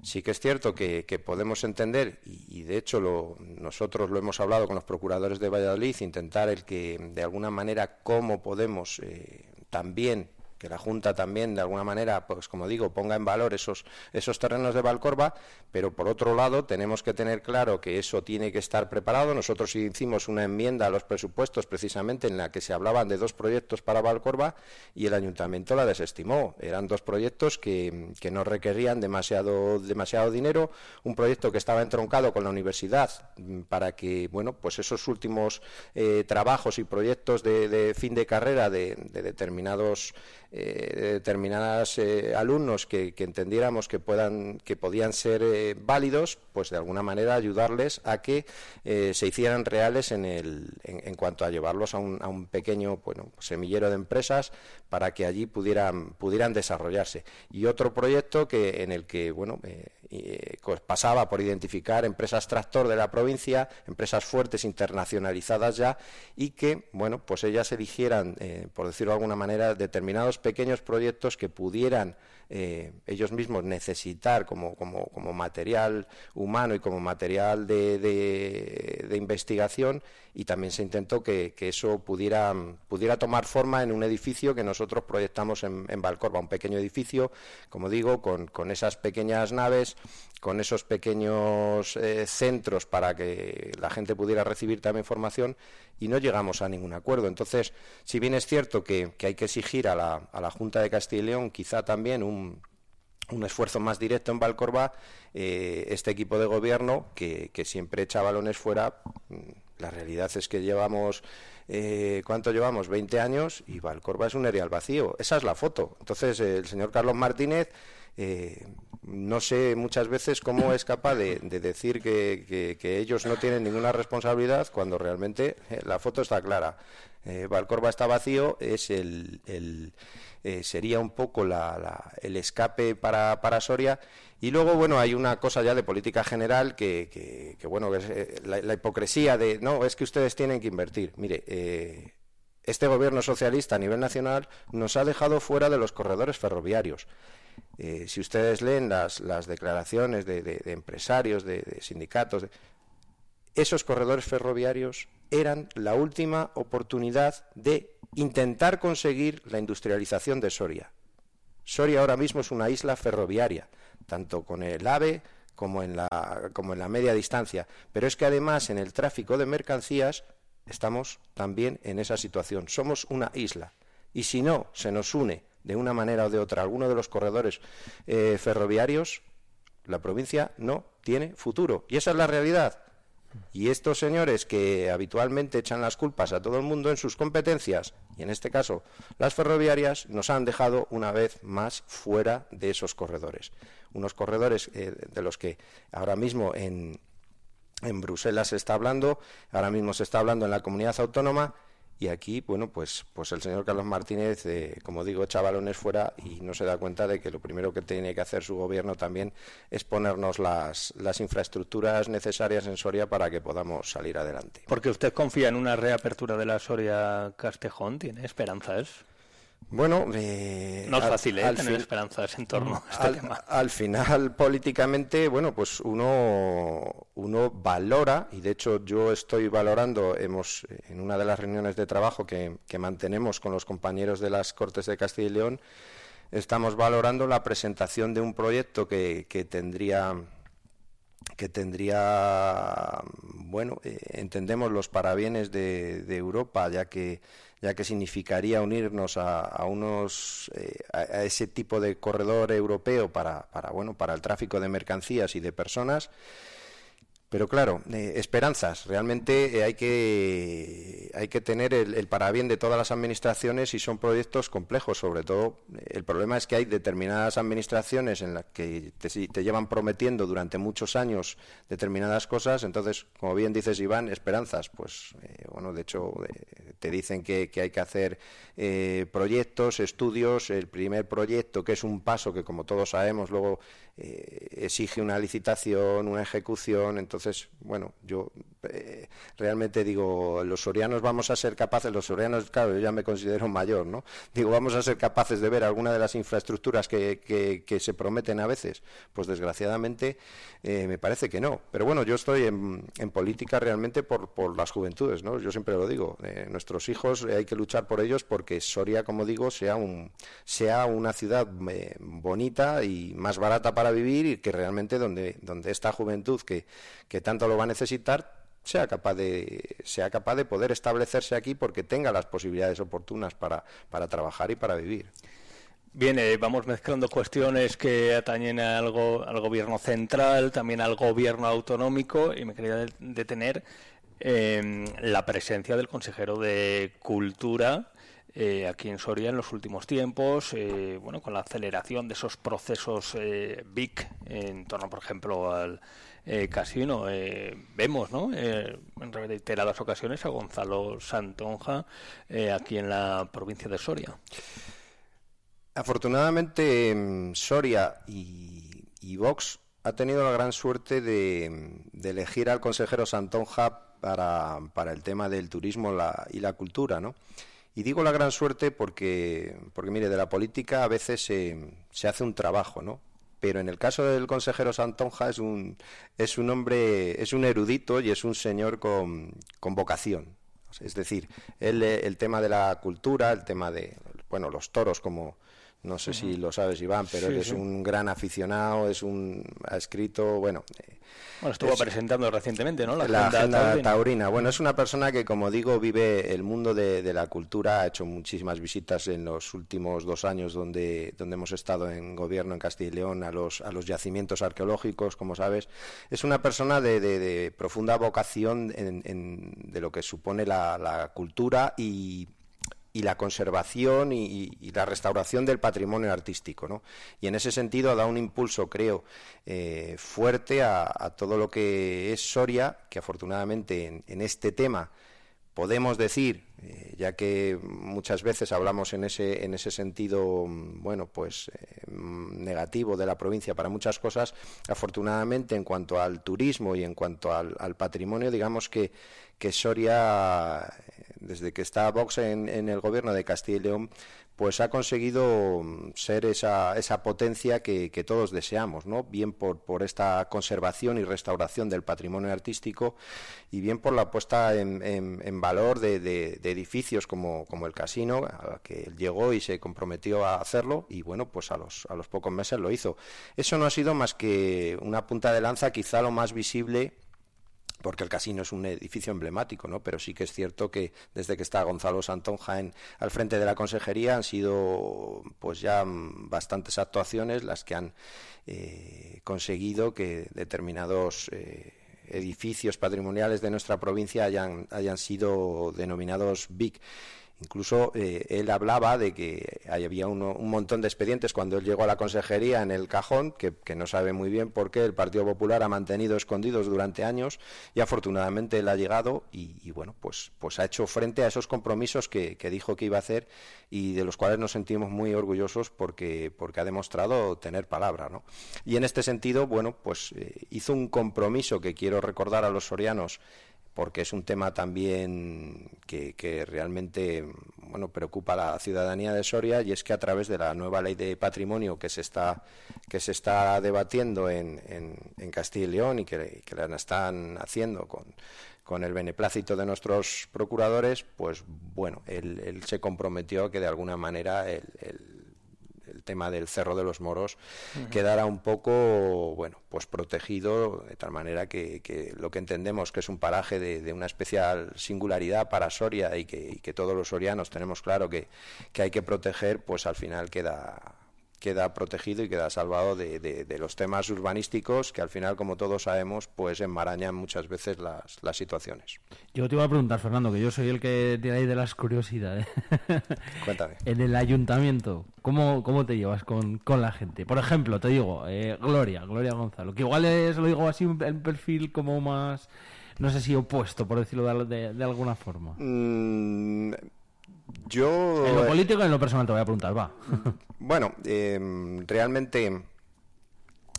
sí que es cierto que, podemos entender y, de hecho lo, nosotros lo hemos hablado con los procuradores de Valladolid intentar el que de alguna manera cómo podemos eh, también que la Junta también, de alguna manera, pues como digo, ponga en valor esos, esos terrenos de Valcorba, pero por otro lado tenemos que tener claro que eso tiene que estar preparado. Nosotros hicimos una enmienda a los presupuestos precisamente en la que se hablaban de dos proyectos para Valcorba y el Ayuntamiento la desestimó. Eran dos proyectos que, que no requerían demasiado, demasiado dinero, un proyecto que estaba entroncado con la universidad mm, para que, bueno, pues esos últimos eh, trabajos y proyectos de, fin de carrera de, de determinados eh, determinados eh, alumnos que, entendiéramos que puedan que podían ser eh, válidos pues de alguna manera ayudarles a que se hicieran reales en, el, en, cuanto a llevarlos a un, a un, pequeño bueno semillero de empresas para que allí pudieran pudieran desarrollarse. Y otro proyecto que en el que bueno pues pasaba por identificar empresas tractor de la provincia empresas fuertes internacionalizadas ya y que bueno pues ellas eligieran por decirlo de alguna manera determinados pequeños proyectos que pudieran eh, ellos mismos necesitar como, como, como, material humano y como material de, de, investigación y también se intentó que, eso pudiera, pudiera tomar forma en un edificio que nosotros proyectamos en, en Valcorba, un pequeño edificio, como digo, con, con esas pequeñas naves, con esos pequeños eh, centros para que la gente pudiera recibir también formación y no llegamos a ningún acuerdo. Entonces, si bien es cierto que, que hay que exigir a la, a la Junta de Castilla y León quizá también un un, esfuerzo más directo en Valcorba, eh, este equipo de gobierno que, siempre echa balones fuera, mm, la realidad es que llevamos, eh, ¿cuánto llevamos? 20 años y Valcorba es un areal vacío. Esa es la foto. Entonces, el señor Carlos Martínez, eh, no sé muchas veces cómo es capaz de, decir que, ellos no tienen ninguna responsabilidad cuando realmente la foto está clara. Valcorba está vacío, es el eh, sería un poco el escape para, Soria. Y luego, bueno, hay una cosa ya de política general que, bueno, es eh, la, hipocresía de, no, es que ustedes tienen que invertir. Mire, eh, este gobierno socialista a nivel nacional nos ha dejado fuera de los corredores ferroviarios. Si ustedes leen las, declaraciones de, empresarios, de, sindicatos, esos corredores ferroviarios eran la última oportunidad de intentar conseguir la industrialización de Soria. Soria ahora mismo es una isla ferroviaria, tanto con el AVE como en la, como en la media distancia. Pero es que además en el tráfico de mercancías estamos también en esa situación. Somos una isla. Y si no se nos une de una manera o de otra alguno de los corredores eh, ferroviarios, la provincia no tiene futuro. Y esa es la realidad. Y estos señores que habitualmente echan las culpas a todo el mundo en sus competencias, y en este caso las ferroviarias, nos han dejado una vez más fuera de esos corredores. Unos corredores eh, de los que ahora mismo en, en Bruselas se está hablando, ahora mismo se está hablando en la comunidad autónoma y aquí, bueno, pues, pues el señor Carlos Martínez, eh, como digo, echa balones fuera y no se da cuenta de que lo primero que tiene que hacer su gobierno también es ponernos las, las infraestructuras necesarias en Soria para que podamos salir adelante. Porque usted confía en una reapertura de la Soria Castejón, ¿tiene esperanzas? Bueno, eh, no es fácil ¿eh? tener esperanzas en torno a este al, tema. Al final, políticamente, bueno, pues uno, uno valora, y de hecho yo estoy valorando, hemos en una de las reuniones de trabajo que, mantenemos con los compañeros de las Cortes de Castilla y León, estamos valorando la presentación de un proyecto que, que tendría que tendría, bueno, eh, entendemos los parabienes de, de Europa, ya que ya que significaría unirnos a, unos eh, a, ese tipo de corredor europeo para, para bueno para el tráfico de mercancías y de personas pero claro, eh, esperanzas. Realmente eh, hay, que, hay que tener el, el, parabién de todas las administraciones y son proyectos complejos. Sobre todo, el problema es que hay determinadas administraciones en las que te, llevan prometiendo durante muchos años determinadas cosas. Entonces, como bien dices, Iván, esperanzas. Pues, eh, bueno, de hecho, te dicen que, que, hay que hacer proyectos, estudios. El primer proyecto, que es un paso que, como todos sabemos, luego exige una licitación, una ejecución. Entonces, bueno, yo eh, realmente digo, los sorianos vamos a ser capaces, los sorianos, claro, yo ya me considero mayor, ¿no? Digo, vamos a ser capaces de ver alguna de las infraestructuras que, se prometen a veces. Pues desgraciadamente eh, me parece que no. Pero bueno, yo estoy en, política realmente por, por, las juventudes, ¿no? Yo siempre lo digo, eh, nuestros hijos hay que luchar por ellos porque Soria, como digo, sea, un, sea una ciudad bonita y más barata para vivir y que realmente donde, donde esta juventud que, que tanto lo va a necesitar sea capaz de sea capaz de poder establecerse aquí porque tenga las posibilidades oportunas para, para trabajar y para vivir. Bien, eh, vamos mezclando cuestiones que atañen al, al gobierno central, también al gobierno autonómico, y me quería detener en la presencia del consejero de Cultura eh, aquí en Soria en los últimos tiempos, eh, bueno, con la aceleración de esos procesos eh, BIC en torno, por ejemplo, al eh, casino. Eh, vemos, ¿no? En reiteradas ocasiones a Gonzalo Santonja aquí en la provincia de Soria. Afortunadamente, mm, Soria y, Vox ha tenido la gran suerte de, elegir al consejero Santonja para, para el tema del turismo y la cultura, ¿no? Y digo la gran suerte porque, porque mire, de la política a veces se, se hace un trabajo, ¿no? pero en el caso del consejero Santonja es un, es un hombre, es un erudito y es un señor con, con vocación. Es decir, él, el tema de la cultura, el tema de, bueno, los toros como, no sé si lo sabes, Iván, pero él es un gran aficionado, es un ha escrito, bueno, eh, bueno estuvo presentando recientemente, ¿no? La, agenda, taurina. Bueno, es una persona que, como digo, vive el mundo de, la cultura, ha hecho muchísimas visitas en los últimos dos años donde donde hemos estado en gobierno en Castilla y León a los a los yacimientos arqueológicos, como sabes, es una persona de, profunda vocación en, de lo que supone la, la cultura y y la conservación y, la restauración del patrimonio artístico. ¿no? Y en ese sentido ha dado un impulso, creo, eh, fuerte a, todo lo que es Soria, que afortunadamente en, este tema podemos decir, eh, ya que muchas veces hablamos en ese, en ese sentido, bueno, pues eh, mm, negativo de la provincia para muchas cosas, afortunadamente en cuanto al turismo y en cuanto al, patrimonio, digamos que, que Soria, desde que está Vox en, en el gobierno de Castilla y León, pues ha conseguido mm, ser esa, esa potencia que, todos deseamos, ¿no? Bien por, por, esta conservación y restauración del patrimonio artístico y bien por la puesta en, en, valor de, edificios como, el casino, a que él llegó y se comprometió a hacerlo y bueno, pues a los, a los pocos meses lo hizo. Eso no ha sido más que una punta de lanza, quizá lo más visible porque el casino es un edificio emblemático, ¿no? Pero sí que es cierto que desde que está Gonzalo Santonja al frente de la consejería han sido pues ya bastantes actuaciones las que han eh, conseguido que determinados eh, edificios patrimoniales de nuestra provincia hayan, hayan sido denominados BIC. Incluso eh, él hablaba de que había un montón de expedientes cuando él llegó a la consejería en el cajón, que, no sabe muy bien por qué el Partido Popular ha mantenido escondidos durante años y afortunadamente él ha llegado y, bueno, pues, pues ha hecho frente a esos compromisos que, dijo que iba a hacer y de los cuales nos sentimos muy orgullosos porque, porque ha demostrado tener palabra. ¿no? Y en este sentido, bueno, pues eh, hizo un compromiso que quiero recordar a los sorianos porque es un tema también que, realmente bueno preocupa a la ciudadanía de Soria y es que a través de la nueva ley de patrimonio que se está que se está debatiendo en, en, Castilla y León y que, la están haciendo con, con el beneplácito de nuestros procuradores, pues bueno, él, se comprometió a que de alguna manera el tema del Cerro de los Moros quedará un poco, bueno, pues protegido de tal manera que, lo que entendemos que es un paraje de, una especial singularidad para Soria y que, que, todos los sorianos tenemos claro que, que hay que proteger, pues al final queda queda protegido y queda salvado de, de, los temas urbanísticos que al final, como todos sabemos, pues enmarañan muchas veces las, las situaciones. Yo te iba a preguntar, Fernando, que yo soy el que tiene ahí de las curiosidades. Cuéntame. en el ayuntamiento, ¿cómo, cómo te llevas con, con la gente? Por ejemplo, te digo, eh, Gloria, Gloria Gonzalo, que igual es, lo digo así, en perfil como más no sé si opuesto, por decirlo de, de, alguna forma. Mm, yo... En lo político y en lo personal te voy a preguntar, va. Bueno, em, realmente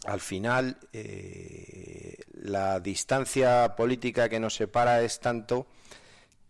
al final eh, la distancia política que nos separa es tanto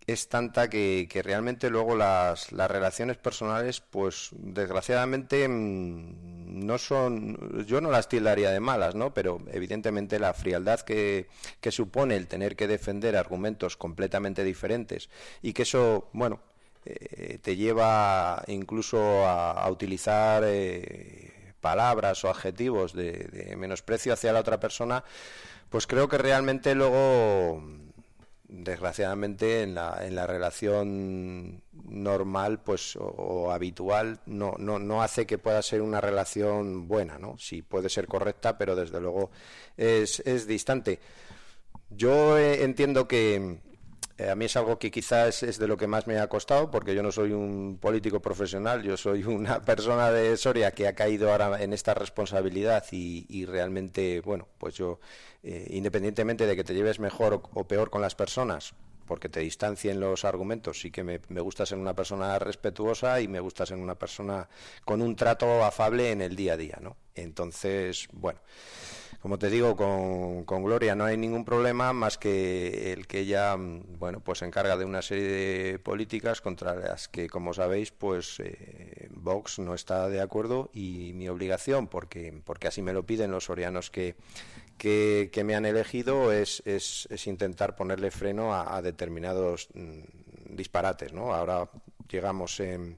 es tanta que, realmente luego las, las, relaciones personales, pues desgraciadamente mm, no son, yo no las tildaría de malas, ¿no? Pero evidentemente la frialdad que, que supone el tener que defender argumentos completamente diferentes y que eso, bueno, eh, te lleva incluso a, utilizar eh, palabras o adjetivos de, menosprecio hacia la otra persona, pues creo que realmente luego, desgraciadamente, en la, en la relación normal pues o, habitual no, no, no hace que pueda ser una relación buena, ¿no? Sí puede ser correcta, pero desde luego es, es distante. Yo eh, entiendo que, a mí es algo que quizás es de lo que más me ha costado, porque yo no soy un político profesional, yo soy una persona de Soria que ha caído ahora en esta responsabilidad y, realmente, bueno, pues yo, eh, independientemente de que te lleves mejor o, peor con las personas, porque te distancien los argumentos, sí que me, me, gusta ser una persona respetuosa y me gusta ser una persona con un trato afable en el día a día, ¿no? Entonces, bueno como te digo, con, con, Gloria no hay ningún problema más que el que ella, mm, bueno, pues se encarga de una serie de políticas contra las que, como sabéis, pues eh, Vox no está de acuerdo y mi obligación, porque, porque así me lo piden los sorianos que, que, me han elegido, es, es, intentar ponerle freno a, determinados mm, disparates, ¿no? Ahora llegamos en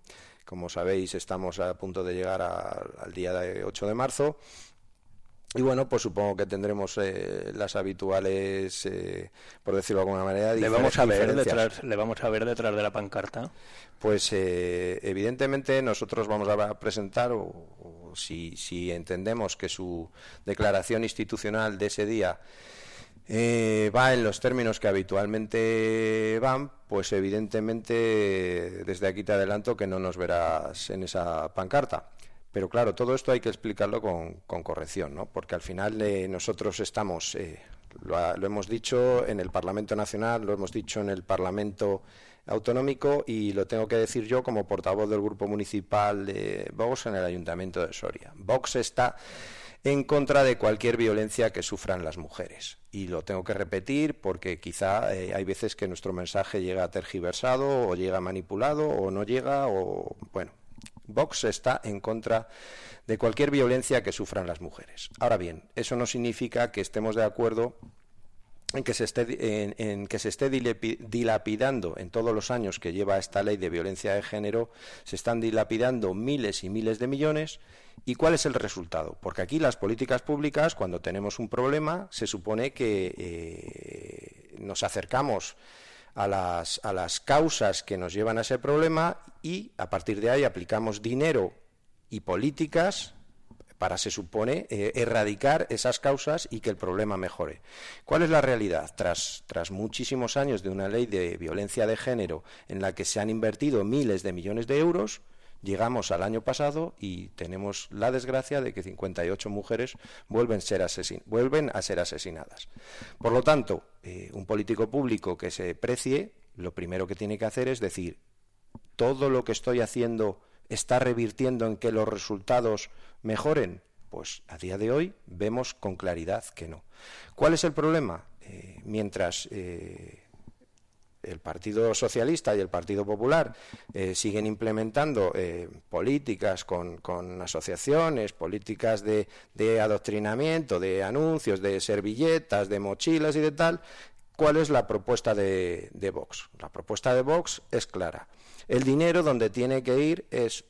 como sabéis, estamos a punto de llegar al día de 8 de marzo y bueno, pues supongo que tendremos eh, las habituales, eh, por decirlo de alguna manera, ¿Le vamos, a ver detrás, ¿Le vamos a ver detrás de la pancarta? Pues eh, evidentemente nosotros vamos a presentar, o, si, si, entendemos que su declaración institucional de ese día va en los términos que habitualmente van, pues evidentemente desde aquí te adelanto que no nos verás en esa pancarta. Pero claro, todo esto hay que explicarlo con, corrección, ¿no? Porque al final eh, nosotros estamos eh, Lo, hemos dicho en el Parlamento Nacional, lo hemos dicho en el Parlamento Autonómico y lo tengo que decir yo como portavoz del Grupo Municipal de Vox en el Ayuntamiento de Soria. Vox está en contra de cualquier violencia que sufran las mujeres. Y lo tengo que repetir porque quizá eh, hay veces que nuestro mensaje llega tergiversado o llega manipulado o no llega o bueno, Vox está en contra de cualquier violencia que sufran las mujeres. Ahora bien, eso no significa que estemos de acuerdo en que se esté, en, que se esté dilapidando en todos los años que lleva esta ley de violencia de género, se están dilapidando miles y miles de millones. ¿Y cuál es el resultado? Porque aquí las políticas públicas, cuando tenemos un problema, se supone que eh, nos acercamos a las, a las causas que nos llevan a ese problema y a partir de ahí aplicamos dinero y políticas para, se supone, eh, erradicar esas causas y que el problema mejore. ¿Cuál es la realidad? Tras, tras muchísimos años de una ley de violencia de género en la que se han invertido miles de millones de euros, llegamos al año pasado y tenemos la desgracia de que 58 mujeres vuelven, ser vuelven a ser asesinadas. Por lo tanto, eh, un político público que se precie, lo primero que tiene que hacer es decir, todo lo que estoy haciendo está revirtiendo en que los resultados mejoren? Pues a día de hoy vemos con claridad que no. ¿Cuál es el problema? Eh, mientras eh, el Partido Socialista y el Partido Popular eh, siguen implementando políticas con, asociaciones, políticas de, adoctrinamiento, de anuncios, de servilletas, de mochilas y de tal, ¿cuál es la propuesta de Vox? La propuesta de Vox es clara el dinero donde tiene que ir es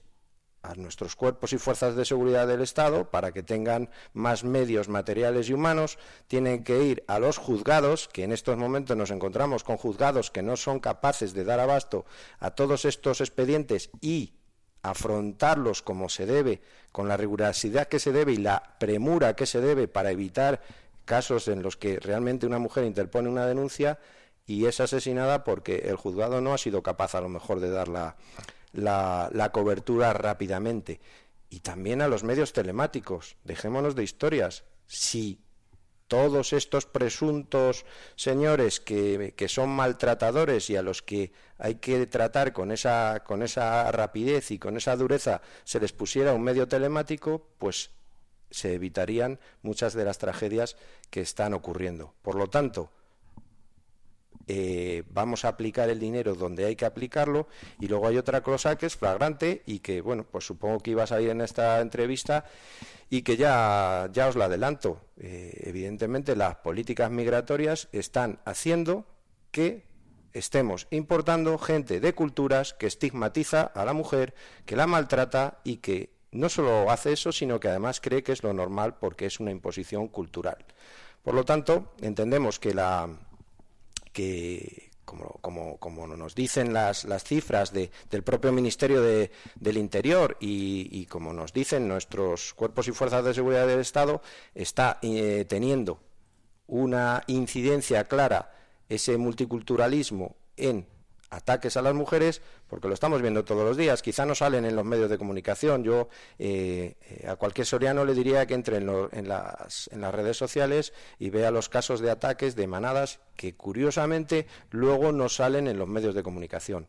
a nuestros cuerpos y fuerzas de seguridad del Estado para que tengan más medios materiales y humanos, tienen que ir a los juzgados, que en estos momentos nos encontramos con juzgados que no son capaces de dar abasto a todos estos expedientes y afrontarlos como se debe, con la rigurosidad que se debe y la premura que se debe para evitar casos en los que realmente una mujer interpone una denuncia, y es asesinada porque el juzgado no ha sido capaz a lo mejor de dar la, cobertura rápidamente. Y también a los medios telemáticos. Dejémonos de historias. Si todos estos presuntos señores que, que, son maltratadores y a los que hay que tratar con esa, con esa rapidez y con esa dureza se les pusiera un medio telemático, pues se evitarían muchas de las tragedias que están ocurriendo. Por lo tanto, eh, vamos a aplicar el dinero donde hay que aplicarlo y luego hay otra cosa que es flagrante y que, bueno, pues supongo que iba a salir en esta entrevista y que ya, ya os la adelanto. Eh, evidentemente las políticas migratorias están haciendo que estemos importando gente de culturas que estigmatiza a la mujer, que la maltrata y que no solo hace eso, sino que además cree que es lo normal porque es una imposición cultural. Por lo tanto, entendemos que la, que, como, nos dicen las, cifras del propio Ministerio del Interior y, como nos dicen nuestros cuerpos y fuerzas de seguridad del Estado, está eh, teniendo una incidencia clara ese multiculturalismo en ataques a las mujeres, porque lo estamos viendo todos los días. Quizá no salen en los medios de comunicación. Yo eh, eh, a cualquier soriano le diría que entre en, las, redes sociales y vea los casos de ataques de manadas que curiosamente luego no salen en los medios de comunicación.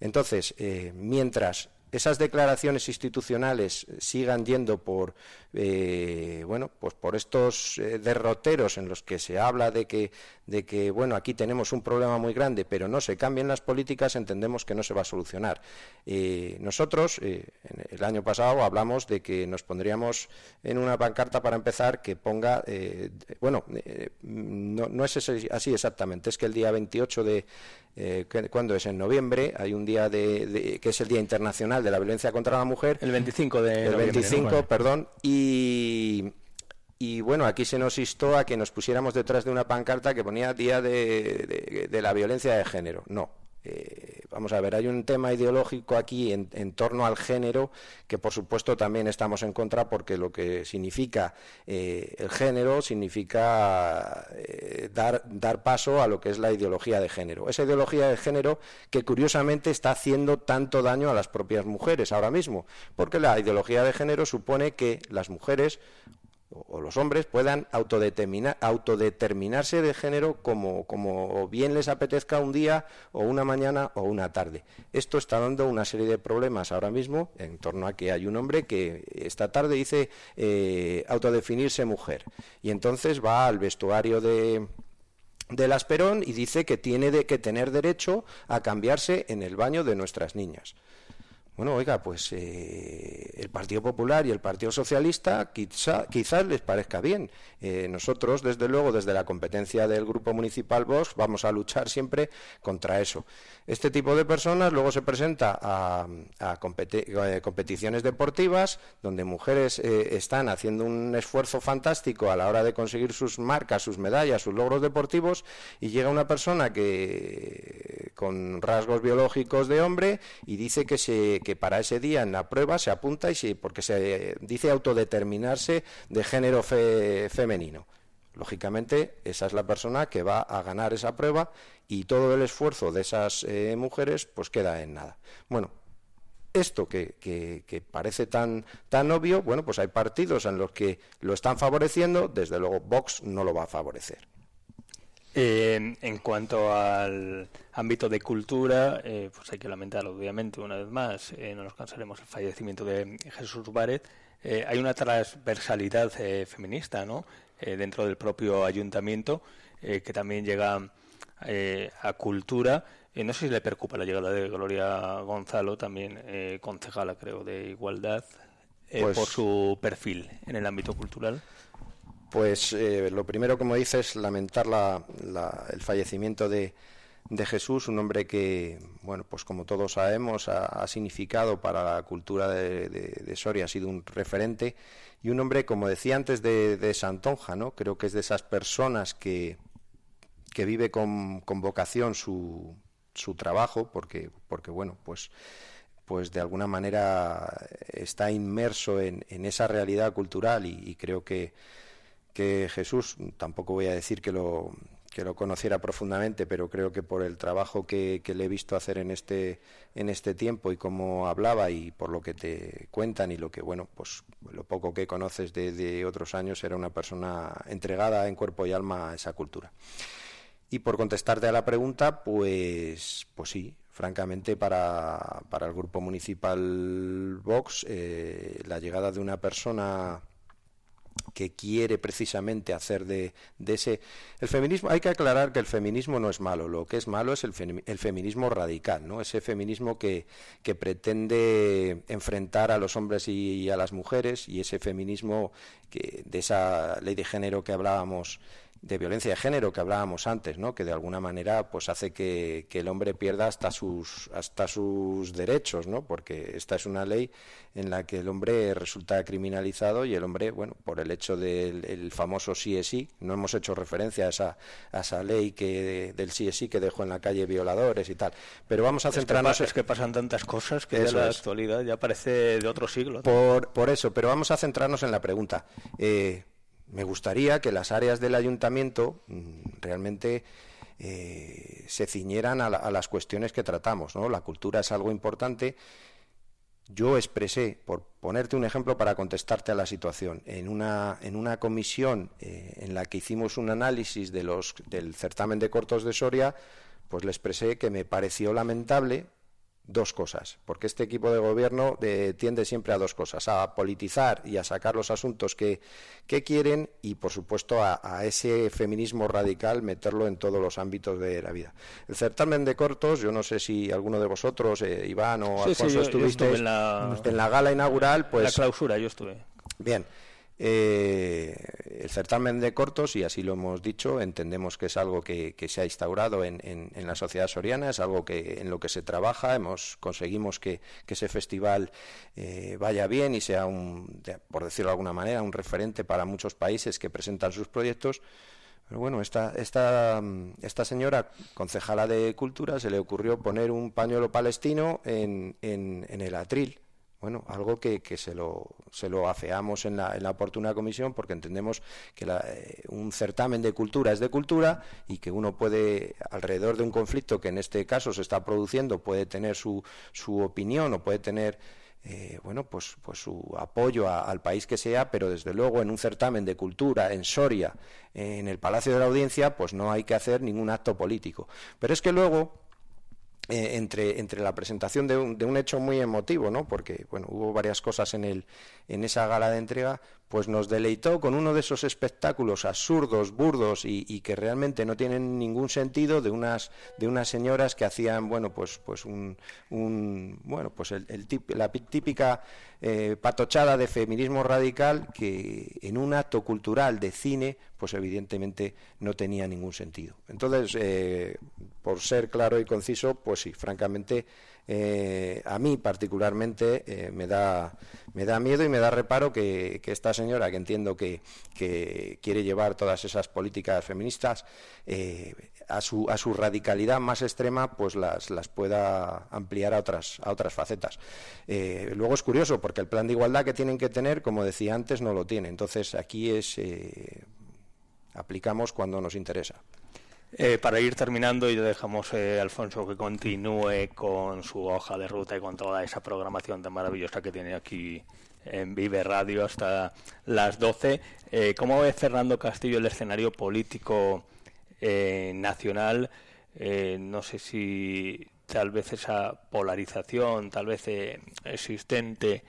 Entonces, eh, mientras esas declaraciones institucionales sigan yendo por eh, bueno pues por estos eh, derroteros en los que se habla de que de que bueno aquí tenemos un problema muy grande pero no se cambien las políticas entendemos que no se va a solucionar eh, nosotros el año pasado hablamos de que nos pondríamos en una pancarta para empezar que ponga bueno no, no es así exactamente es que el día 28 de eh, ¿cuándo es? En noviembre, hay un día de, que es el Día Internacional de la Violencia contra la Mujer. El 25 de El 25, perdón, y, y bueno, aquí se nos instó a que nos pusiéramos detrás de una pancarta que ponía Día de, de la Violencia de Género. No, eh, vamos a ver, hay un tema ideológico aquí en, torno al género que por supuesto también estamos en contra porque lo que significa eh, el género significa eh, dar, dar paso a lo que es la ideología de género. Esa ideología de género que curiosamente está haciendo tanto daño a las propias mujeres ahora mismo, porque la ideología de género supone que las mujeres o los hombres puedan autodeterminar, autodeterminarse de género como, bien les apetezca un día o una mañana o una tarde. Esto está dando una serie de problemas ahora mismo en torno a que hay un hombre que esta tarde dice eh, autodefinirse mujer y entonces va al vestuario de del Asperón y dice que tiene de, que tener derecho a cambiarse en el baño de nuestras niñas. Bueno, oiga, pues eh, el Partido Popular y el Partido Socialista quizá, quizás les parezca bien. Eh, nosotros, desde luego, desde la competencia del Grupo Municipal Vox, vamos a luchar siempre contra eso. Este tipo de personas luego se presenta a, eh, competiciones deportivas donde mujeres están haciendo un esfuerzo fantástico a la hora de conseguir sus marcas, sus medallas, sus logros deportivos y llega una persona que con rasgos biológicos de hombre y dice que se que para ese día en la prueba se apunta y sí, porque se dice autodeterminarse de género femenino. Lógicamente, esa es la persona que va a ganar esa prueba y todo el esfuerzo de esas eh, mujeres pues queda en nada. Bueno, esto que, parece tan, tan obvio, bueno, pues hay partidos en los que lo están favoreciendo, desde luego Vox no lo va a favorecer. Eh, en cuanto al ámbito de cultura, eh, pues hay que lamentar, obviamente, una vez más, no nos cansaremos el fallecimiento de Jesús Bárez. hay una transversalidad feminista ¿no? Dentro del propio ayuntamiento que también llega a cultura. no sé si le preocupa la llegada de Gloria Gonzalo, también concejala, creo, de Igualdad, pues por su perfil en el ámbito cultural. Pues eh, lo primero, como dices, es lamentar el fallecimiento de, Jesús, un hombre que, bueno, pues como todos sabemos, ha, significado para la cultura de, Soria, ha sido un referente y un hombre, como decía antes, de, Santonja, ¿no? Creo que es de esas personas que, que vive con, vocación su, su trabajo, porque, porque bueno, pues pues de alguna manera está inmerso en, esa realidad cultural y creo que, que Jesús, tampoco voy a decir que lo, que lo conociera profundamente, pero creo que por el trabajo que, le he visto hacer en este, en este tiempo y cómo hablaba y por lo que te cuentan y lo que, bueno, pues lo poco que conoces de, otros años, era una persona entregada en cuerpo y alma a esa cultura. Y por contestarte a la pregunta, pues, pues sí, francamente para, para el grupo municipal Vox, eh, la llegada de una persona que quiere precisamente hacer de, ese el feminismo hay que aclarar que el feminismo no es malo lo que es malo es el, feminismo radical no ese feminismo que, que, pretende enfrentar a los hombres y, a las mujeres y ese feminismo que de esa ley de género que hablábamos de violencia de género que hablábamos antes, ¿no? que de alguna manera pues hace que, el hombre pierda hasta sus, hasta sus derechos, ¿no? porque esta es una ley en la que el hombre resulta criminalizado y el hombre, bueno, por el hecho del famoso sí es sí, no hemos hecho referencia a esa, a esa ley que del sí es sí que dejó en la calle violadores y tal, pero vamos a centrarnos... Es que, pasan tantas cosas que de la actualidad ya parece de otro siglo. Por, por eso, pero vamos a centrarnos en la pregunta. Eh, me gustaría que las áreas del ayuntamiento mm, realmente eh, se ciñeran a, las cuestiones que tratamos. ¿no? La cultura es algo importante. Yo expresé, por ponerte un ejemplo para contestarte a la situación, en una, en una comisión eh, en la que hicimos un análisis de los, del certamen de cortos de Soria, pues le expresé que me pareció lamentable dos cosas, porque este equipo de gobierno eh, tiende siempre a dos cosas, a politizar y a sacar los asuntos que, quieren y, por supuesto, a, ese feminismo radical meterlo en todos los ámbitos de la vida. El certamen de cortos, yo no sé si alguno de vosotros, eh, Iván o Alfonso, estuviste en, la, en la gala inaugural, pues... La clausura, yo estuve. Bien, eh, el certamen de cortos, y así lo hemos dicho, entendemos que es algo que, se ha instaurado en, la sociedad soriana, es algo que en lo que se trabaja, hemos conseguimos que, ese festival eh, vaya bien y sea, un, por decirlo de alguna manera, un referente para muchos países que presentan sus proyectos. Pero bueno, esta, esta, esta señora concejala de Cultura se le ocurrió poner un pañuelo palestino en, en, en el atril bueno, algo que, que se, lo, se lo afeamos en la, en la oportuna comisión porque entendemos que eh, un certamen de cultura es de cultura y que uno puede, alrededor de un conflicto que en este caso se está produciendo, puede tener su, su opinión o puede tener eh, bueno, pues, pues su apoyo al país que sea, pero desde luego en un certamen de cultura en Soria, en el Palacio de la Audiencia, pues no hay que hacer ningún acto político. Pero es que luego eh, entre, entre la presentación de un, de un, hecho muy emotivo, ¿no? porque bueno, hubo varias cosas en, el, en esa gala de entrega, pues nos deleitó con uno de esos espectáculos absurdos, burdos y, que realmente no tienen ningún sentido de unas de unas señoras que hacían bueno pues pues un, bueno pues el, la típica eh, patochada de feminismo radical que en un acto cultural de cine pues evidentemente no tenía ningún sentido. Entonces eh, por ser claro y conciso pues sí francamente eh, a mí particularmente eh, me, da, me da miedo y me da reparo que, esta señora, que entiendo que, quiere llevar todas esas políticas feministas eh, a, su, a su radicalidad más extrema, pues las, las pueda ampliar a otras, a otras facetas. luego es curioso, porque el plan de igualdad que tienen que tener, como decía antes, no lo tiene. Entonces aquí es aplicamos cuando nos interesa. Eh, para ir terminando y dejamos eh, Alfonso que continúe con su hoja de ruta y con toda esa programación tan maravillosa que tiene aquí en Vive Radio hasta las 12. Eh, ¿Cómo ve Fernando Castillo el escenario político eh, nacional? no sé si tal vez esa polarización, tal vez existente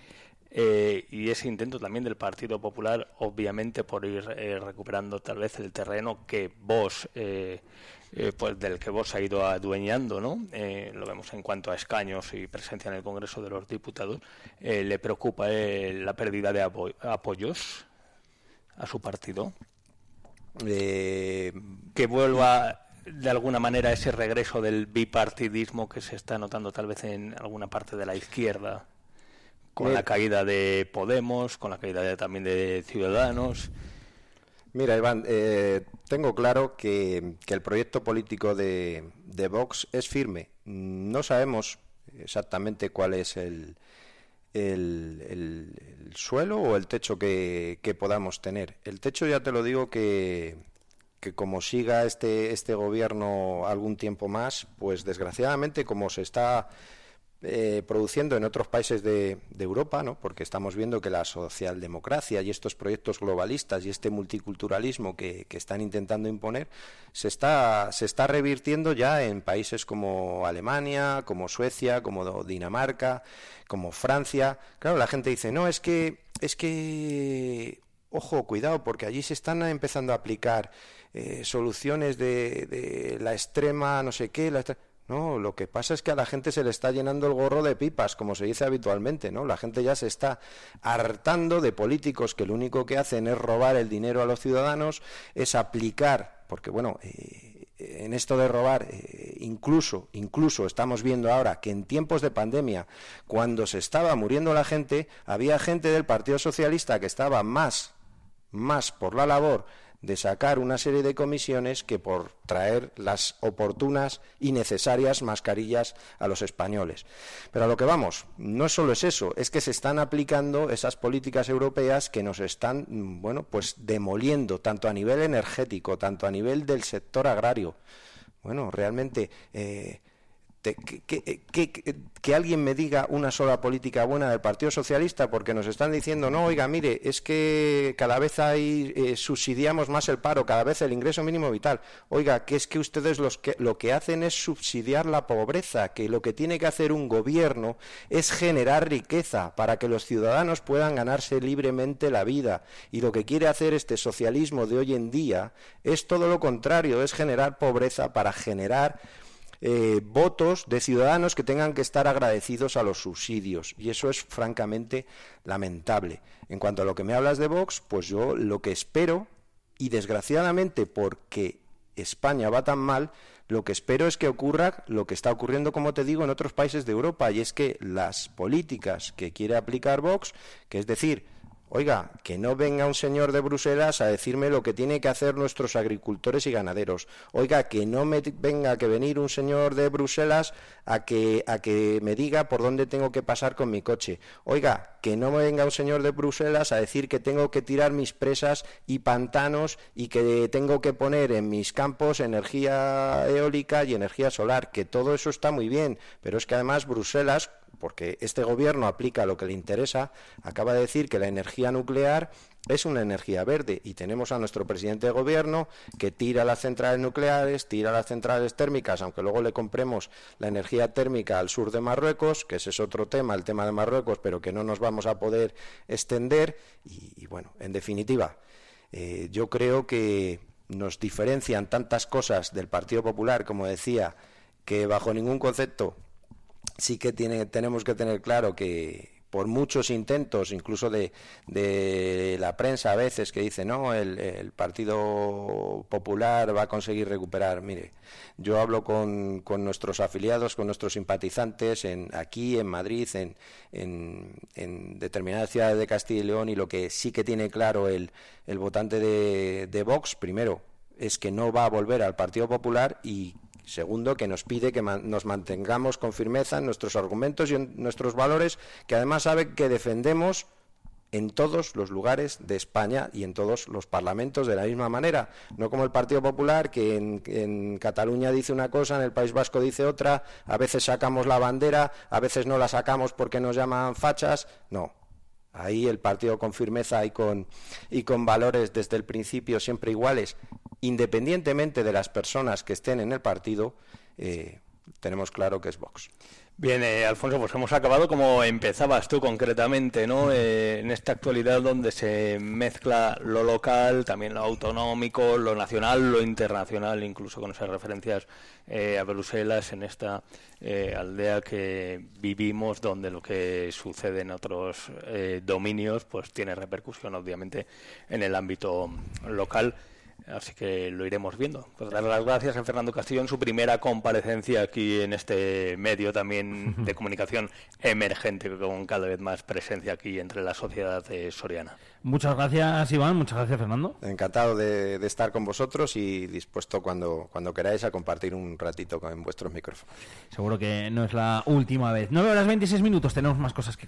eh, y ese intento también del Partido Popular, obviamente por ir eh, recuperando tal vez el terreno que vos, eh, pues del que vos ha ido adueñando, ¿no? lo vemos en cuanto a escaños y presencia en el Congreso de los Diputados. ¿Le preocupa la pérdida de apoyos a su partido? que vuelva de alguna manera ese regreso del bipartidismo que se está notando tal vez en alguna parte de la izquierda con la caída de Podemos, con la caída también de Ciudadanos. Mira, Iván, eh, tengo claro que, el proyecto político de, Vox es firme. No sabemos exactamente cuál es el, el, suelo o el techo que, podamos tener. El techo ya te lo digo que, que como siga este, este gobierno algún tiempo más, pues desgraciadamente como se está eh, produciendo en otros países de, Europa, ¿no? porque estamos viendo que la socialdemocracia y estos proyectos globalistas y este multiculturalismo que, están intentando imponer se está, se está revirtiendo ya en países como Alemania, como Suecia, como Dinamarca, como Francia. Claro, la gente dice, no, es que, es que, ojo, cuidado, porque allí se están empezando a aplicar eh, soluciones de, de, la extrema, no sé qué, la no, lo que pasa es que a la gente se le está llenando el gorro de pipas, como se dice habitualmente, ¿no? La gente ya se está hartando de políticos que lo único que hacen es robar el dinero a los ciudadanos, es aplicar, porque bueno, eh, en esto de robar, eh, incluso, incluso estamos viendo ahora que en tiempos de pandemia, cuando se estaba muriendo la gente, había gente del Partido Socialista que estaba más, más por la labor de sacar una serie de comisiones que por traer las oportunas y necesarias mascarillas a los españoles. Pero a lo que vamos, no solo es eso, es que se están aplicando esas políticas europeas que nos están, mm, bueno, pues demoliendo tanto a nivel energético, tanto a nivel del sector agrario. Bueno, realmente eh, que, alguien me diga una sola política buena del Partido Socialista porque nos están diciendo, no, oiga, mire, es que cada vez hay, eh, subsidiamos más el paro, cada vez el ingreso mínimo vital. Oiga, que es que ustedes los que, lo que hacen es subsidiar la pobreza, que lo que tiene que hacer un gobierno es generar riqueza para que los ciudadanos puedan ganarse libremente la vida. Y lo que quiere hacer este socialismo de hoy en día es todo lo contrario, es generar pobreza para generar eh, votos de ciudadanos que tengan que estar agradecidos a los subsidios. Y eso es francamente lamentable. En cuanto a lo que me hablas de Vox, pues yo lo que espero, y desgraciadamente porque España va tan mal, lo que espero es que ocurra lo que está ocurriendo, como te digo, en otros países de Europa, y es que las políticas que quiere aplicar Vox, que es decir, Oiga, que no venga un señor de Bruselas a decirme lo que tiene que hacer nuestros agricultores y ganaderos. Oiga, que no me venga que venir un señor de Bruselas a que, a que me diga por dónde tengo que pasar con mi coche. Oiga, que no me venga un señor de Bruselas a decir que tengo que tirar mis presas y pantanos y que tengo que poner en mis campos energía eólica y energía solar. Que todo eso está muy bien, pero es que además Bruselas porque este gobierno aplica lo que le interesa, acaba de decir que la energía nuclear es una energía verde y tenemos a nuestro presidente de gobierno que tira las centrales nucleares, tira las centrales térmicas, aunque luego le compremos la energía térmica al sur de Marruecos, que ese es otro tema, el tema de Marruecos, pero que no nos vamos a poder extender. Y, bueno, en definitiva, eh, yo creo que nos diferencian tantas cosas del Partido Popular, como decía, que bajo ningún concepto sí que tiene, tenemos que tener claro que por muchos intentos, incluso de, de la prensa a veces que dice, no, el, Partido Popular va a conseguir recuperar. Mire, yo hablo con, con nuestros afiliados, con nuestros simpatizantes en, aquí, en Madrid, en, en, en, determinadas ciudades de Castilla y León, y lo que sí que tiene claro el, el votante de, de Vox, primero, es que no va a volver al Partido Popular y Segundo, que nos pide que nos mantengamos con firmeza en nuestros argumentos y en nuestros valores, que además sabe que defendemos en todos los lugares de España y en todos los parlamentos de la misma manera. No como el Partido Popular, que en, en, Cataluña dice una cosa, en el País Vasco dice otra, a veces sacamos la bandera, a veces no la sacamos porque nos llaman fachas. No. Ahí el partido con firmeza y con, y con valores desde el principio siempre iguales independientemente de las personas que estén en el partido, eh, tenemos claro que es Vox. Bien, eh, Alfonso, pues hemos acabado como empezabas tú concretamente, ¿no? Eh, en esta actualidad donde se mezcla lo local, también lo autonómico, lo nacional, lo internacional, incluso con esas referencias a Bruselas, en esta aldea que vivimos, donde lo que sucede en otros dominios, pues tiene repercusión, obviamente, en el ámbito local. Así que lo iremos viendo. Pues dar las gracias a Fernando Castillo en su primera comparecencia aquí en este medio también de comunicación emergente, con cada vez más presencia aquí entre la sociedad eh, soriana. Muchas gracias, Iván. Muchas gracias, Fernando. Encantado de, estar con vosotros y dispuesto cuando, cuando queráis a compartir un ratito con vuestros micrófonos. Seguro que no es la última vez. 9 horas 26 minutos. Tenemos más cosas que